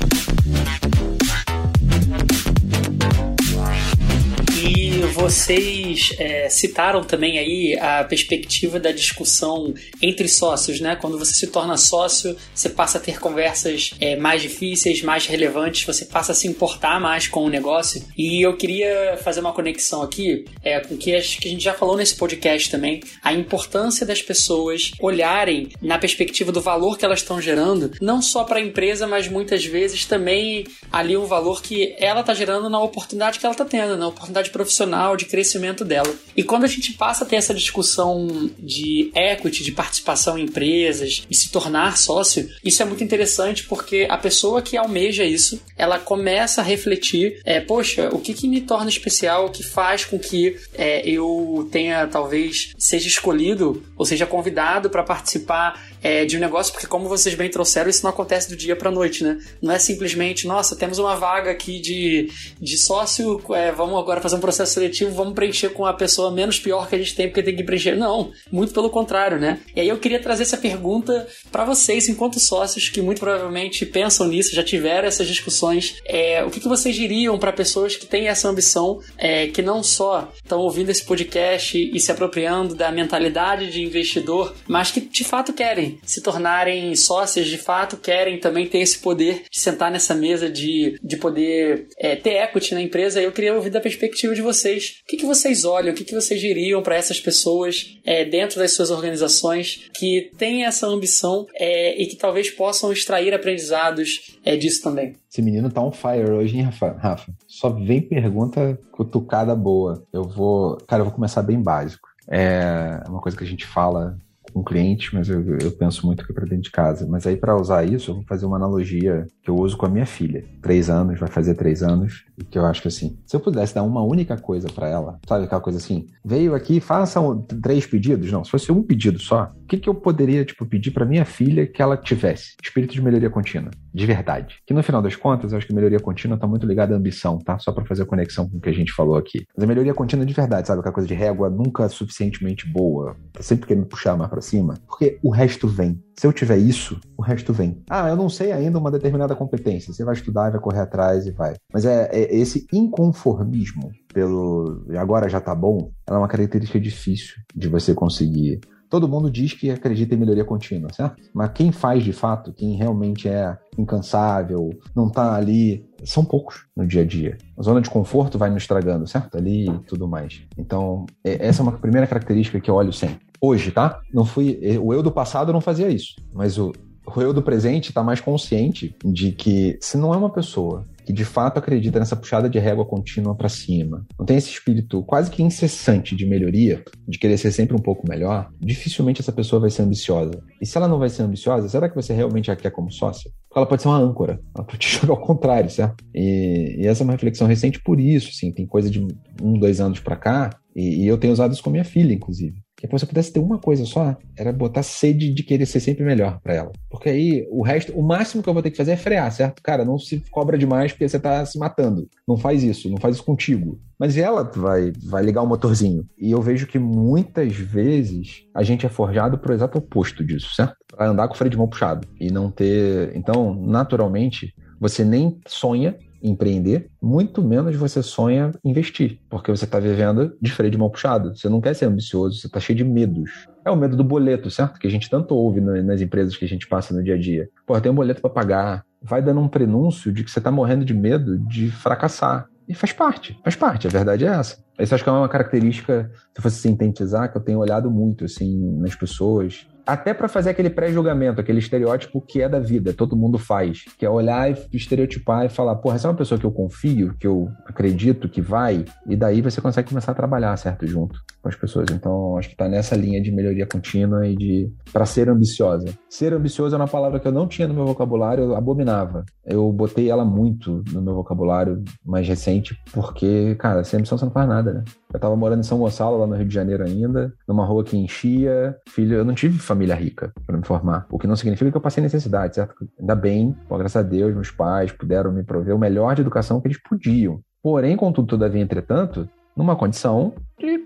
Vocês é, citaram também aí a perspectiva da discussão entre sócios, né? Quando você se torna sócio, você passa a ter conversas é, mais difíceis, mais relevantes, você passa a se importar mais com o negócio. E eu queria fazer uma conexão aqui é, com acho que a gente já falou nesse podcast também, a importância das pessoas olharem na perspectiva do valor que elas estão gerando, não só para a empresa, mas muitas vezes também ali um valor que ela está gerando na oportunidade que ela está tendo, na oportunidade profissional profissional, de crescimento dela. E quando a gente passa a ter essa discussão de equity, de participação em empresas, de se tornar sócio, isso é muito interessante porque a pessoa que almeja isso, ela começa a refletir, é, poxa, o que, que me torna especial, o que faz com que é, eu tenha, talvez, seja escolhido ou seja convidado para participar é, de um negócio, porque como vocês bem trouxeram, isso não acontece do dia para noite, né? Não é simplesmente, nossa, temos uma vaga aqui de, de sócio, é, vamos agora fazer um processo seletivo, vamos preencher com a pessoa menos pior que a gente tem, porque tem que preencher. Não, muito pelo contrário, né? E aí eu queria trazer essa pergunta para vocês, enquanto sócios, que muito provavelmente pensam nisso, já tiveram essas discussões. É, o que, que vocês diriam para pessoas que têm essa ambição, é, que não só estão ouvindo esse podcast e se apropriando da mentalidade de investidor, mas que de fato querem se tornarem sócias de fato, querem também ter esse poder de sentar nessa mesa, de, de poder é, ter equity na empresa. Eu queria ouvir da perspectiva de vocês. O que, que vocês olham, o que, que vocês diriam para essas pessoas é, dentro das suas organizações que têm essa ambição é, e que talvez possam extrair aprendizados é, disso também? Esse menino tá on fire hoje, hein, Rafa? Rafa? Só vem pergunta cutucada boa. Eu vou. Cara, eu vou começar bem básico. É uma coisa que a gente fala com clientes, mas eu, eu penso muito aqui para dentro de casa. Mas aí, para usar isso, eu vou fazer uma analogia que eu uso com a minha filha. Três anos, vai fazer três anos, e que eu acho que assim, se eu pudesse dar uma única coisa para ela, sabe aquela coisa assim, veio aqui, faça três pedidos? Não, se fosse um pedido só, o que, que eu poderia, tipo, pedir para minha filha que ela tivesse? Espírito de melhoria contínua, de verdade. Que no final das contas, eu acho que melhoria contínua tá muito ligada à ambição, tá? Só para fazer a conexão com o que a gente falou aqui. Mas a melhoria contínua de verdade, sabe? Aquela coisa de régua nunca suficientemente boa, tá sempre querendo puxar mais para cima, porque o resto vem. Se eu tiver isso, o resto vem. Ah, eu não sei ainda uma determinada competência. Você vai estudar, vai correr atrás e vai. Mas é, é esse inconformismo pelo agora já tá bom, ela é uma característica difícil de você conseguir todo mundo diz que acredita em melhoria contínua, certo? Mas quem faz de fato, quem realmente é incansável, não tá ali, são poucos no dia a dia. A zona de conforto vai nos estragando, certo? Ali e tudo mais. Então, é, essa é uma primeira característica que eu olho sempre. Hoje, tá? Não fui. O eu do passado não fazia isso, mas o, o eu do presente está mais consciente de que se não é uma pessoa que de fato acredita nessa puxada de régua contínua para cima, não tem esse espírito quase que incessante de melhoria, de querer ser sempre um pouco melhor, dificilmente essa pessoa vai ser ambiciosa. E se ela não vai ser ambiciosa, será que você realmente a quer como sócia? Porque ela pode ser uma âncora, ela pode te jogar ao contrário, certo? E, e essa é uma reflexão recente por isso, assim, tem coisa de um, dois anos para cá, e, e eu tenho usado isso com minha filha, inclusive que se eu pudesse ter uma coisa só, era botar sede de querer ser sempre melhor para ela. Porque aí o resto, o máximo que eu vou ter que fazer é frear, certo? Cara, não se cobra demais porque você tá se matando. Não faz isso, não faz isso contigo. Mas ela vai, vai ligar o motorzinho. E eu vejo que muitas vezes a gente é forjado pro exato oposto disso, certo? Pra andar com o freio de mão puxado e não ter. Então, naturalmente, você nem sonha empreender, muito menos você sonha investir, porque você está vivendo de freio de mão puxado. Você não quer ser ambicioso, você está cheio de medos. É o medo do boleto, certo? Que a gente tanto ouve nas empresas que a gente passa no dia a dia. Pô, tem um boleto para pagar. Vai dando um prenúncio de que você está morrendo de medo de fracassar. E faz parte, faz parte, a verdade é essa. Isso acho que é uma característica, se fosse sintetizar, que eu tenho olhado muito, assim, nas pessoas, até para fazer aquele pré-julgamento, aquele estereótipo que é da vida, todo mundo faz, que é olhar e estereotipar e falar, porra, essa é uma pessoa que eu confio, que eu acredito que vai, e daí você consegue começar a trabalhar, certo, junto com as pessoas. Então, acho que tá nessa linha de melhoria contínua e de para ser ambiciosa. Ser ambicioso é uma palavra que eu não tinha no meu vocabulário, eu abominava. Eu botei ela muito no meu vocabulário mais recente, porque, cara, sem ambição você não faz nada, né? Eu tava morando em São Gonçalo, lá no Rio de Janeiro ainda, numa rua que enchia. Filho, eu não tive família rica para me formar. O que não significa que eu passei necessidade, certo? Ainda bem, graças a Deus, meus pais puderam me prover o melhor de educação que eles podiam. Porém, contudo, todavia, entretanto, numa condição de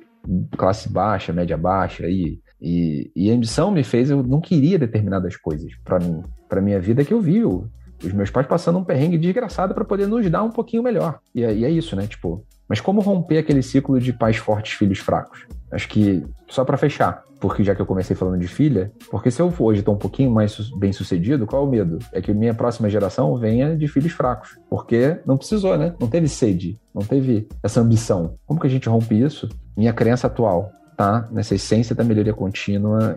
classe baixa, média baixa e, e, e a ambição me fez, eu não queria determinadas coisas para mim, para minha vida que eu vi os meus pais passando um perrengue desgraçado para poder nos dar um pouquinho melhor. E é, e é isso, né? Tipo, mas como romper aquele ciclo de pais fortes, filhos fracos? Acho que só para fechar, porque já que eu comecei falando de filha, porque se eu hoje estou um pouquinho mais bem sucedido, qual é o medo? É que minha próxima geração venha de filhos fracos, porque não precisou, né? Não teve sede, não teve essa ambição. Como que a gente rompe isso? Minha crença atual tá nessa essência da melhoria contínua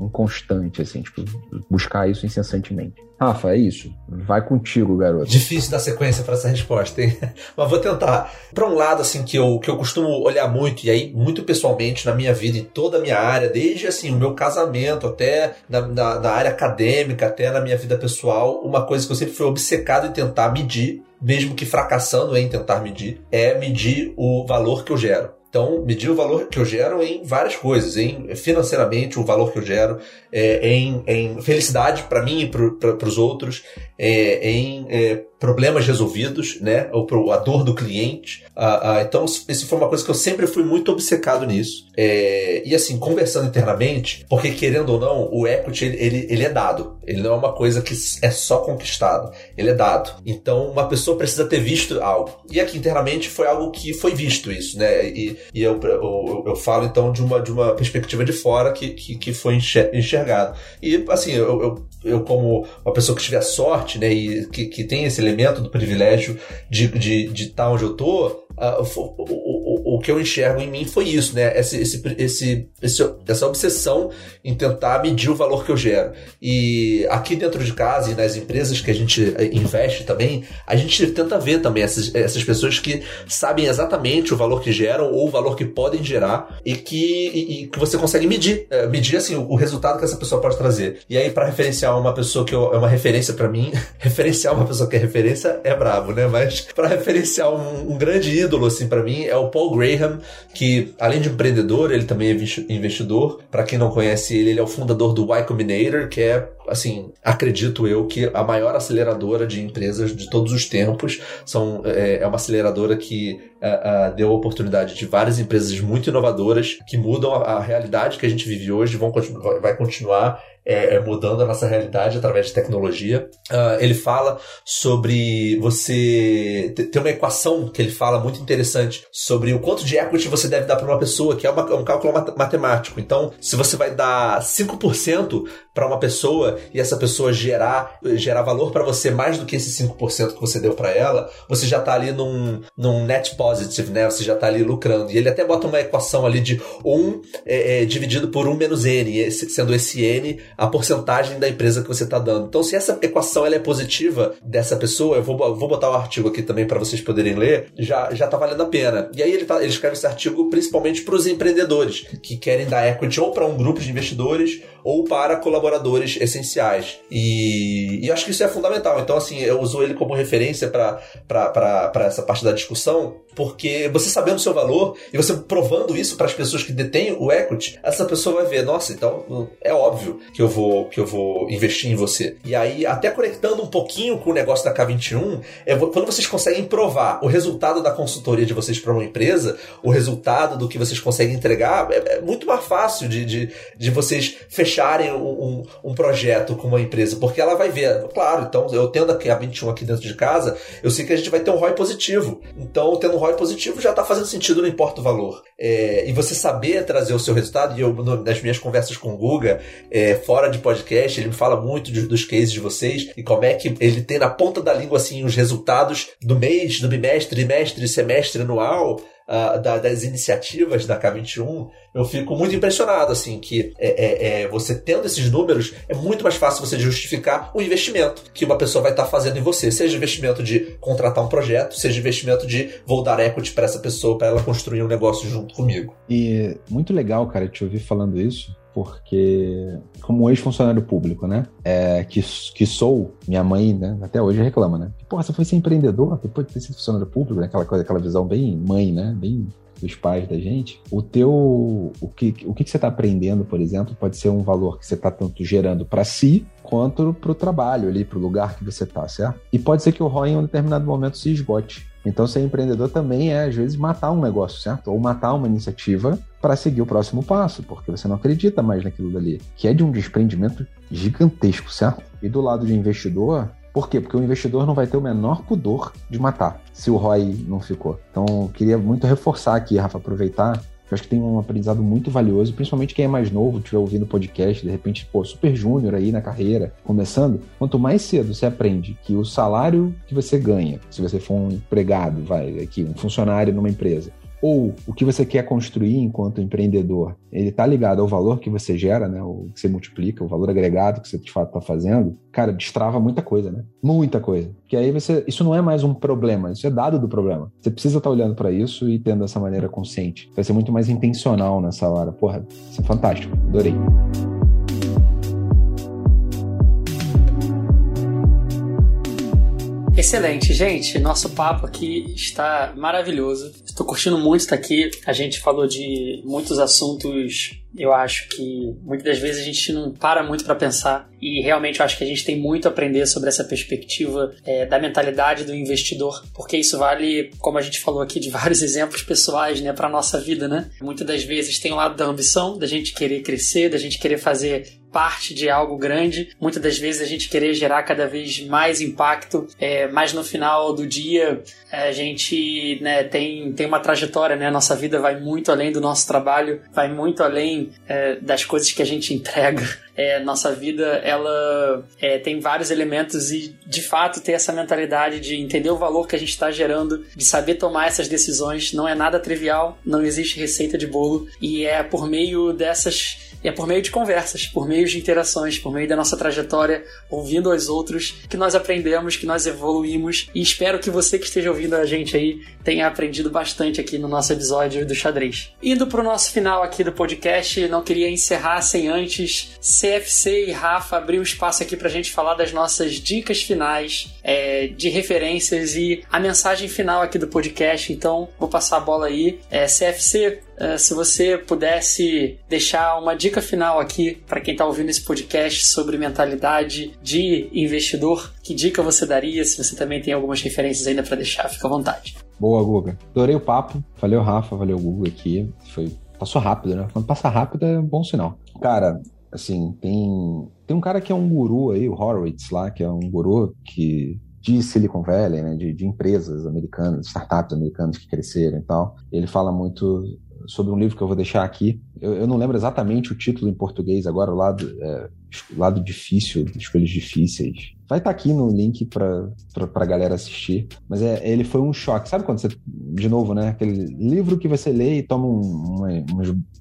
inconstante, assim, tipo, buscar isso incessantemente. Rafa, é isso. Vai contigo, garoto. Difícil dar sequência para essa resposta, hein? Mas vou tentar. Para um lado, assim, que eu, que eu costumo olhar muito, e aí, muito pessoalmente, na minha vida, em toda a minha área, desde, assim, o meu casamento, até na, na, na área acadêmica, até na minha vida pessoal, uma coisa que eu sempre fui obcecado em tentar medir, mesmo que fracassando em tentar medir, é medir o valor que eu gero. Então, medir o valor que eu gero em várias coisas, em financeiramente o valor que eu gero, é, em, em, felicidade para mim e para os outros, é, em é, problemas resolvidos, né? Ou a dor do cliente. Ah, ah, então, isso foi uma coisa que eu sempre fui muito obcecado nisso. É, e assim, conversando internamente, porque querendo ou não, o equity ele, ele, ele, é dado. Ele não é uma coisa que é só conquistado. Ele é dado. Então, uma pessoa precisa ter visto algo. E aqui internamente foi algo que foi visto isso, né? E, e eu, eu, eu, falo então de uma, de uma perspectiva de fora que, que, que foi enxergado. E assim, eu, eu, eu, como uma pessoa que tive a sorte, né, e que, que tem esse elemento do privilégio de estar de, de tá onde eu tô, Uh, o, que eu enxergo em mim foi isso, né? Esse, esse, esse, esse, essa obsessão em tentar medir o valor que eu gero. E aqui dentro de casa e nas empresas que a gente eh, investe também, a gente tenta ver também essas, essas pessoas que sabem exatamente o valor que geram ou o valor que podem gerar e que, e, e que você consegue medir. É, medir assim, o, o, resultado que essa pessoa pode trazer. E aí, para referenciar uma pessoa que eu, é uma referência para mim, referenciar uma pessoa que é referência é brabo, né? Mas para referenciar um, um grande ídolo, assim, para mim, é o Paul Graham, que além de empreendedor, ele também é investidor. Para quem não conhece ele, ele é o fundador do Y Combinator, que é assim, acredito eu que a maior aceleradora de empresas de todos os tempos são, é, é uma aceleradora que uh, uh, deu a oportunidade de várias empresas muito inovadoras que mudam a, a realidade que a gente vive hoje, vão vai continuar é, é, mudando a nossa realidade através de tecnologia. Uh, ele fala sobre você ter uma equação que ele fala muito interessante sobre o quanto de equity você deve dar para uma pessoa, que é uma, um cálculo matemático. Então, se você vai dar 5% para uma pessoa e essa pessoa gerar, gerar valor para você mais do que esse 5% que você deu para ela, você já tá ali num, num net positive, né? Você já tá ali lucrando. E ele até bota uma equação ali de 1 é, é, dividido por 1 menos N, sendo esse N a porcentagem da empresa que você está dando. Então, se essa equação ela é positiva dessa pessoa, eu vou, vou botar o artigo aqui também para vocês poderem ler, já, já tá valendo a pena. E aí ele, tá, ele escreve esse artigo principalmente para os empreendedores que querem dar equity ou para um grupo de investidores ou para colaboradores essenciais. E, e acho que isso é fundamental. Então, assim, eu uso ele como referência para essa parte da discussão, porque você sabendo o seu valor e você provando isso para as pessoas que detêm o equity, essa pessoa vai ver, nossa, então é óbvio que eu vou que eu vou investir em você. E aí, até conectando um pouquinho com o negócio da K21, é quando vocês conseguem provar o resultado da consultoria de vocês para uma empresa, o resultado do que vocês conseguem entregar, é, é muito mais fácil de, de, de vocês fechar fecharem um, um, um, projeto com uma empresa, porque ela vai ver, claro, então eu tendo a 21 aqui dentro de casa, eu sei que a gente vai ter um ROI positivo. Então, tendo um ROI positivo já está fazendo sentido, não importa o valor. É, e você saber trazer o seu resultado, e eu, nas minhas conversas com o Guga, é, fora de podcast, ele me fala muito de, dos cases de vocês e como é que ele tem na ponta da língua assim os resultados do mês, do bimestre, trimestre, semestre, anual uh, da, das iniciativas da K21, eu fico muito impressionado, assim, que é, é, é, você tendo esses números, é muito mais fácil você justificar o investimento que uma pessoa vai estar tá fazendo em você, seja investimento de contratar um projeto, seja investimento de vou dar equity para essa pessoa, para ela construir um negócio junto comigo. E muito legal, cara, te ouvir falando isso, porque como ex-funcionário público, né, é, que, que sou, minha mãe, né, até hoje reclama, né, porra, você foi ser empreendedor depois de ter sido funcionário público, né, aquela coisa, aquela visão bem mãe, né, bem dos pais da gente, o teu, o que, o que você está aprendendo, por exemplo, pode ser um valor que você está tanto gerando para si quanto para o trabalho ali, para o lugar que você está, certo? E pode ser que o ROI em um determinado momento se esgote. Então, ser empreendedor também é, às vezes, matar um negócio, certo? Ou matar uma iniciativa para seguir o próximo passo, porque você não acredita mais naquilo dali, que é de um desprendimento gigantesco, certo? E do lado de investidor, por quê? Porque o investidor não vai ter o menor pudor de matar se o ROI não ficou. Então, eu queria muito reforçar aqui, Rafa, aproveitar eu acho que tem um aprendizado muito valioso, principalmente quem é mais novo, estiver ouvindo podcast, de repente, pô, super júnior aí na carreira, começando. Quanto mais cedo você aprende que o salário que você ganha, se você for um empregado, vai, aqui, um funcionário numa empresa, ou o que você quer construir enquanto empreendedor, ele está ligado ao valor que você gera, né? O que você multiplica, o valor agregado que você de fato está fazendo, cara, destrava muita coisa, né? Muita coisa. Que aí você. Isso não é mais um problema, isso é dado do problema. Você precisa estar tá olhando para isso e tendo essa maneira consciente. Vai ser muito mais intencional nessa hora. Porra, isso é fantástico. Adorei. Excelente, gente. Nosso papo aqui está maravilhoso. Estou curtindo muito estar aqui. A gente falou de muitos assuntos eu acho que muitas das vezes a gente não para muito para pensar e realmente eu acho que a gente tem muito a aprender sobre essa perspectiva é, da mentalidade do investidor, porque isso vale, como a gente falou aqui, de vários exemplos pessoais, né, para nossa vida, né? Muitas das vezes tem o lado da ambição, da gente querer crescer, da gente querer fazer parte de algo grande. Muitas das vezes a gente querer gerar cada vez mais impacto, é, mas no final do dia a gente né, tem, tem uma trajetória, né? A nossa vida vai muito além do nosso trabalho, vai muito além é, das coisas que a gente entrega. É, nossa vida ela é, tem vários elementos e de fato ter essa mentalidade de entender o valor que a gente está gerando, de saber tomar essas decisões não é nada trivial, não existe receita de bolo e é por meio dessas é por meio de conversas, por meio de interações, por meio da nossa trajetória, ouvindo aos outros, que nós aprendemos, que nós evoluímos. E espero que você que esteja ouvindo a gente aí tenha aprendido bastante aqui no nosso episódio do xadrez. Indo para o nosso final aqui do podcast, não queria encerrar sem antes CFC e Rafa abrir um espaço aqui para a gente falar das nossas dicas finais é, de referências e a mensagem final aqui do podcast. Então, vou passar a bola aí. É, CFC, é, se você pudesse deixar uma dica final aqui para quem está ouvindo esse podcast sobre mentalidade de investidor, que dica você daria? Se você também tem algumas referências ainda para deixar, fica à vontade. Boa, Guga. Adorei o papo. Valeu, Rafa. Valeu, Guga aqui. Foi passou rápido, né? Quando passa rápido é um bom sinal. Cara, assim, tem tem um cara que é um guru aí, o Horowitz lá, que é um guru que de Silicon Valley, né, de, de empresas americanas, startups americanas que cresceram e tal. Ele fala muito sobre um livro que eu vou deixar aqui. Eu, eu não lembro exatamente o título em português agora, o lado, é, lado difícil, escolhas difíceis. Vai estar tá aqui no link para a galera assistir. Mas é, ele foi um choque. Sabe quando você, de novo, né? Aquele livro que você lê e toma um.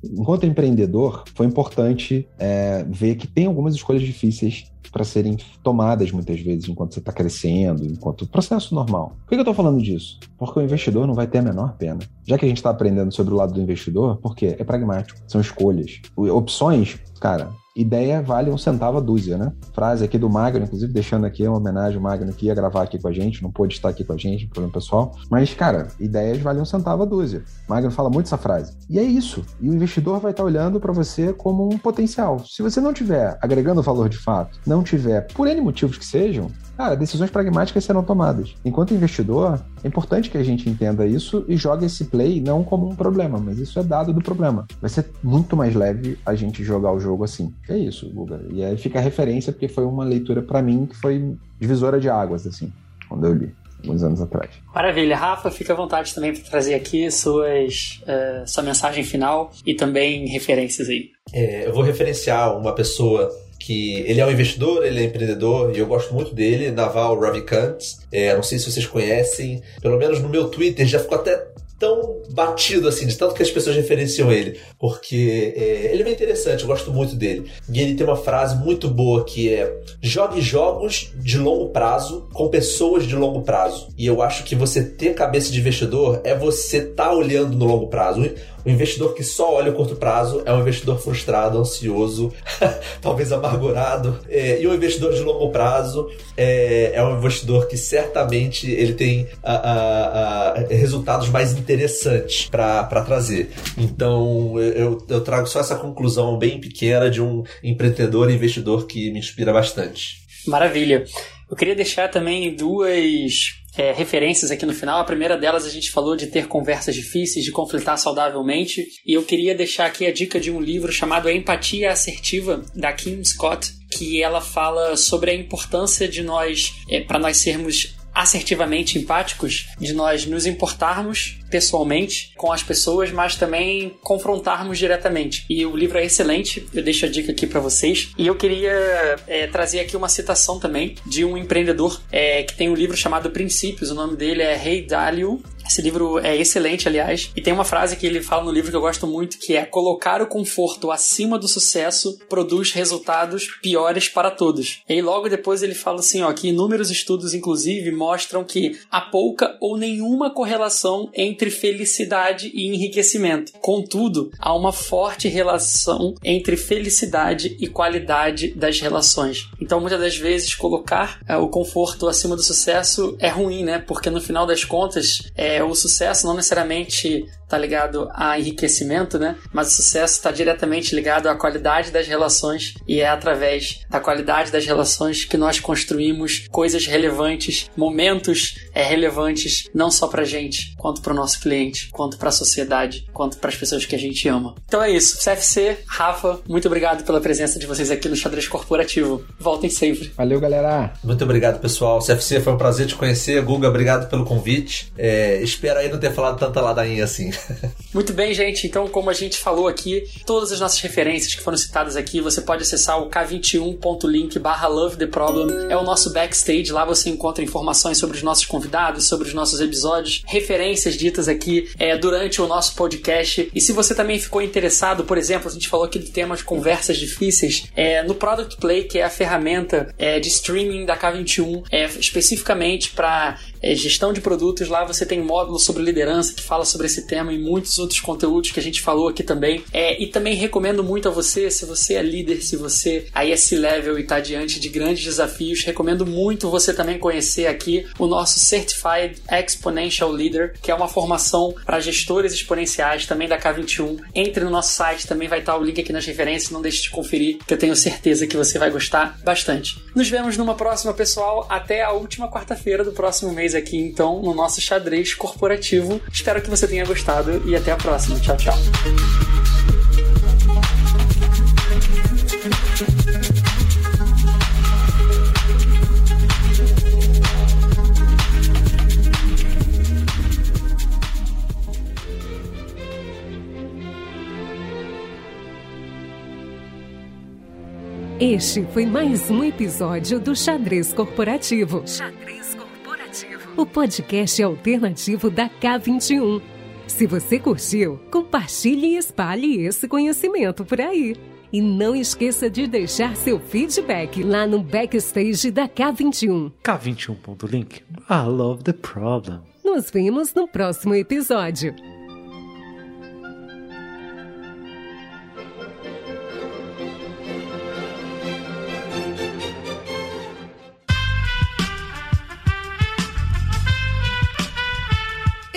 Enquanto empreendedor, foi importante é, ver que tem algumas escolhas difíceis para serem tomadas muitas vezes enquanto você está crescendo, enquanto processo normal. Por que eu estou falando disso? Porque o investidor não vai ter a menor pena. Já que a gente está aprendendo sobre o lado do investidor, porque é pragmático, são escolhas. Opções, cara, ideia vale um centavo a dúzia, né? Frase aqui do Magno, inclusive deixando aqui uma homenagem ao Magno que ia gravar aqui com a gente, não pôde estar aqui com a gente, problema pessoal. Mas, cara, ideias valem um centavo a dúzia. Magno fala muito essa frase. E é isso. E o investidor vai estar olhando para você como um potencial. Se você não tiver agregando valor de fato, não tiver, por N motivos que sejam, cara, decisões pragmáticas serão tomadas. Enquanto investidor, é importante que a gente entenda isso e jogue esse play não como um problema, mas isso é dado do problema. Vai ser muito mais leve a gente jogar o jogo assim. É isso, Guga. E aí fica a referência, porque foi uma leitura para mim que foi divisora de águas, assim, quando eu li alguns anos atrás. Maravilha. Rafa, fica à vontade também para trazer aqui suas, uh, sua mensagem final e também referências aí. É, eu vou referenciar uma pessoa que ele é um investidor, ele é empreendedor e eu gosto muito dele, Naval Ravikant. É, não sei se vocês conhecem, pelo menos no meu Twitter já ficou até tão batido assim, de tanto que as pessoas referenciam ele, porque é, ele é bem interessante, eu gosto muito dele. E ele tem uma frase muito boa que é: jogue jogos de longo prazo com pessoas de longo prazo. E eu acho que você ter cabeça de investidor é você estar tá olhando no longo prazo. O investidor que só olha o curto prazo é um investidor frustrado, ansioso, talvez amargurado. É, e o investidor de longo prazo é, é, um investidor que certamente ele tem a, a, a resultados mais interessantes para trazer. Então eu, eu trago só essa conclusão bem pequena de um empreendedor e investidor que me inspira bastante. Maravilha. Eu queria deixar também duas é, referências aqui no final. A primeira delas a gente falou de ter conversas difíceis, de conflitar saudavelmente. E eu queria deixar aqui a dica de um livro chamado Empatia Assertiva, da Kim Scott, que ela fala sobre a importância de nós, é, para nós sermos assertivamente empáticos, de nós nos importarmos pessoalmente com as pessoas, mas também confrontarmos diretamente. E o livro é excelente, eu deixo a dica aqui para vocês. E eu queria é, trazer aqui uma citação também de um empreendedor é, que tem um livro chamado Princípios, o nome dele é Rei Dalio Esse livro é excelente, aliás, e tem uma frase que ele fala no livro que eu gosto muito, que é colocar o conforto acima do sucesso produz resultados piores para todos. E aí logo depois ele fala assim, ó, que inúmeros estudos inclusive mostram que há pouca ou nenhuma correlação entre felicidade e enriquecimento. Contudo, há uma forte relação entre felicidade e qualidade das relações. Então, muitas das vezes colocar é, o conforto acima do sucesso é ruim, né? Porque no final das contas, é, o sucesso não necessariamente está ligado a enriquecimento, né? Mas o sucesso está diretamente ligado à qualidade das relações e é através da qualidade das relações que nós construímos coisas relevantes, momentos é, relevantes, não só para gente, quanto para o nosso cliente, quanto para a sociedade, quanto para as pessoas que a gente ama. Então é isso. CFC, Rafa, muito obrigado pela presença de vocês aqui no Xadrez Corporativo. Voltem sempre. Valeu, galera. Muito obrigado, pessoal. CFC, foi um prazer te conhecer. Guga, obrigado pelo convite. É, espero aí não ter falado tanta ladainha assim. Muito bem, gente. Então, como a gente falou aqui, todas as nossas referências que foram citadas aqui, você pode acessar o k21.link barra Love the Problem. É o nosso backstage. Lá você encontra informações sobre os nossos convidados, sobre os nossos episódios, referências ditas aqui é, durante o nosso podcast. E se você também ficou interessado, por exemplo, a gente falou aqui do tema de conversas difíceis, é, no Product Play, que é a ferramenta é, de streaming da K21, é, especificamente para gestão de produtos. Lá você tem módulo sobre liderança que fala sobre esse tema e muitos outros conteúdos que a gente falou aqui também. É, e também recomendo muito a você, se você é líder, se você aí é C-level e está diante de grandes desafios, recomendo muito você também conhecer aqui o nosso Certified Exponential Leader, que é uma formação para gestores exponenciais também da K21. Entre no nosso site, também vai estar o link aqui nas referências, não deixe de conferir, que eu tenho certeza que você vai gostar bastante. Nos vemos numa próxima, pessoal, até a última quarta-feira do próximo mês aqui, então, no nosso xadrez corporativo. Espero que você tenha gostado e até a próxima. Tchau, tchau. Este foi mais um episódio do Xadrez Corporativo. Xadrez. O podcast alternativo da K21. Se você curtiu, compartilhe e espalhe esse conhecimento por aí. E não esqueça de deixar seu feedback lá no backstage da K21. K21.link. I love the problem. Nos vemos no próximo episódio.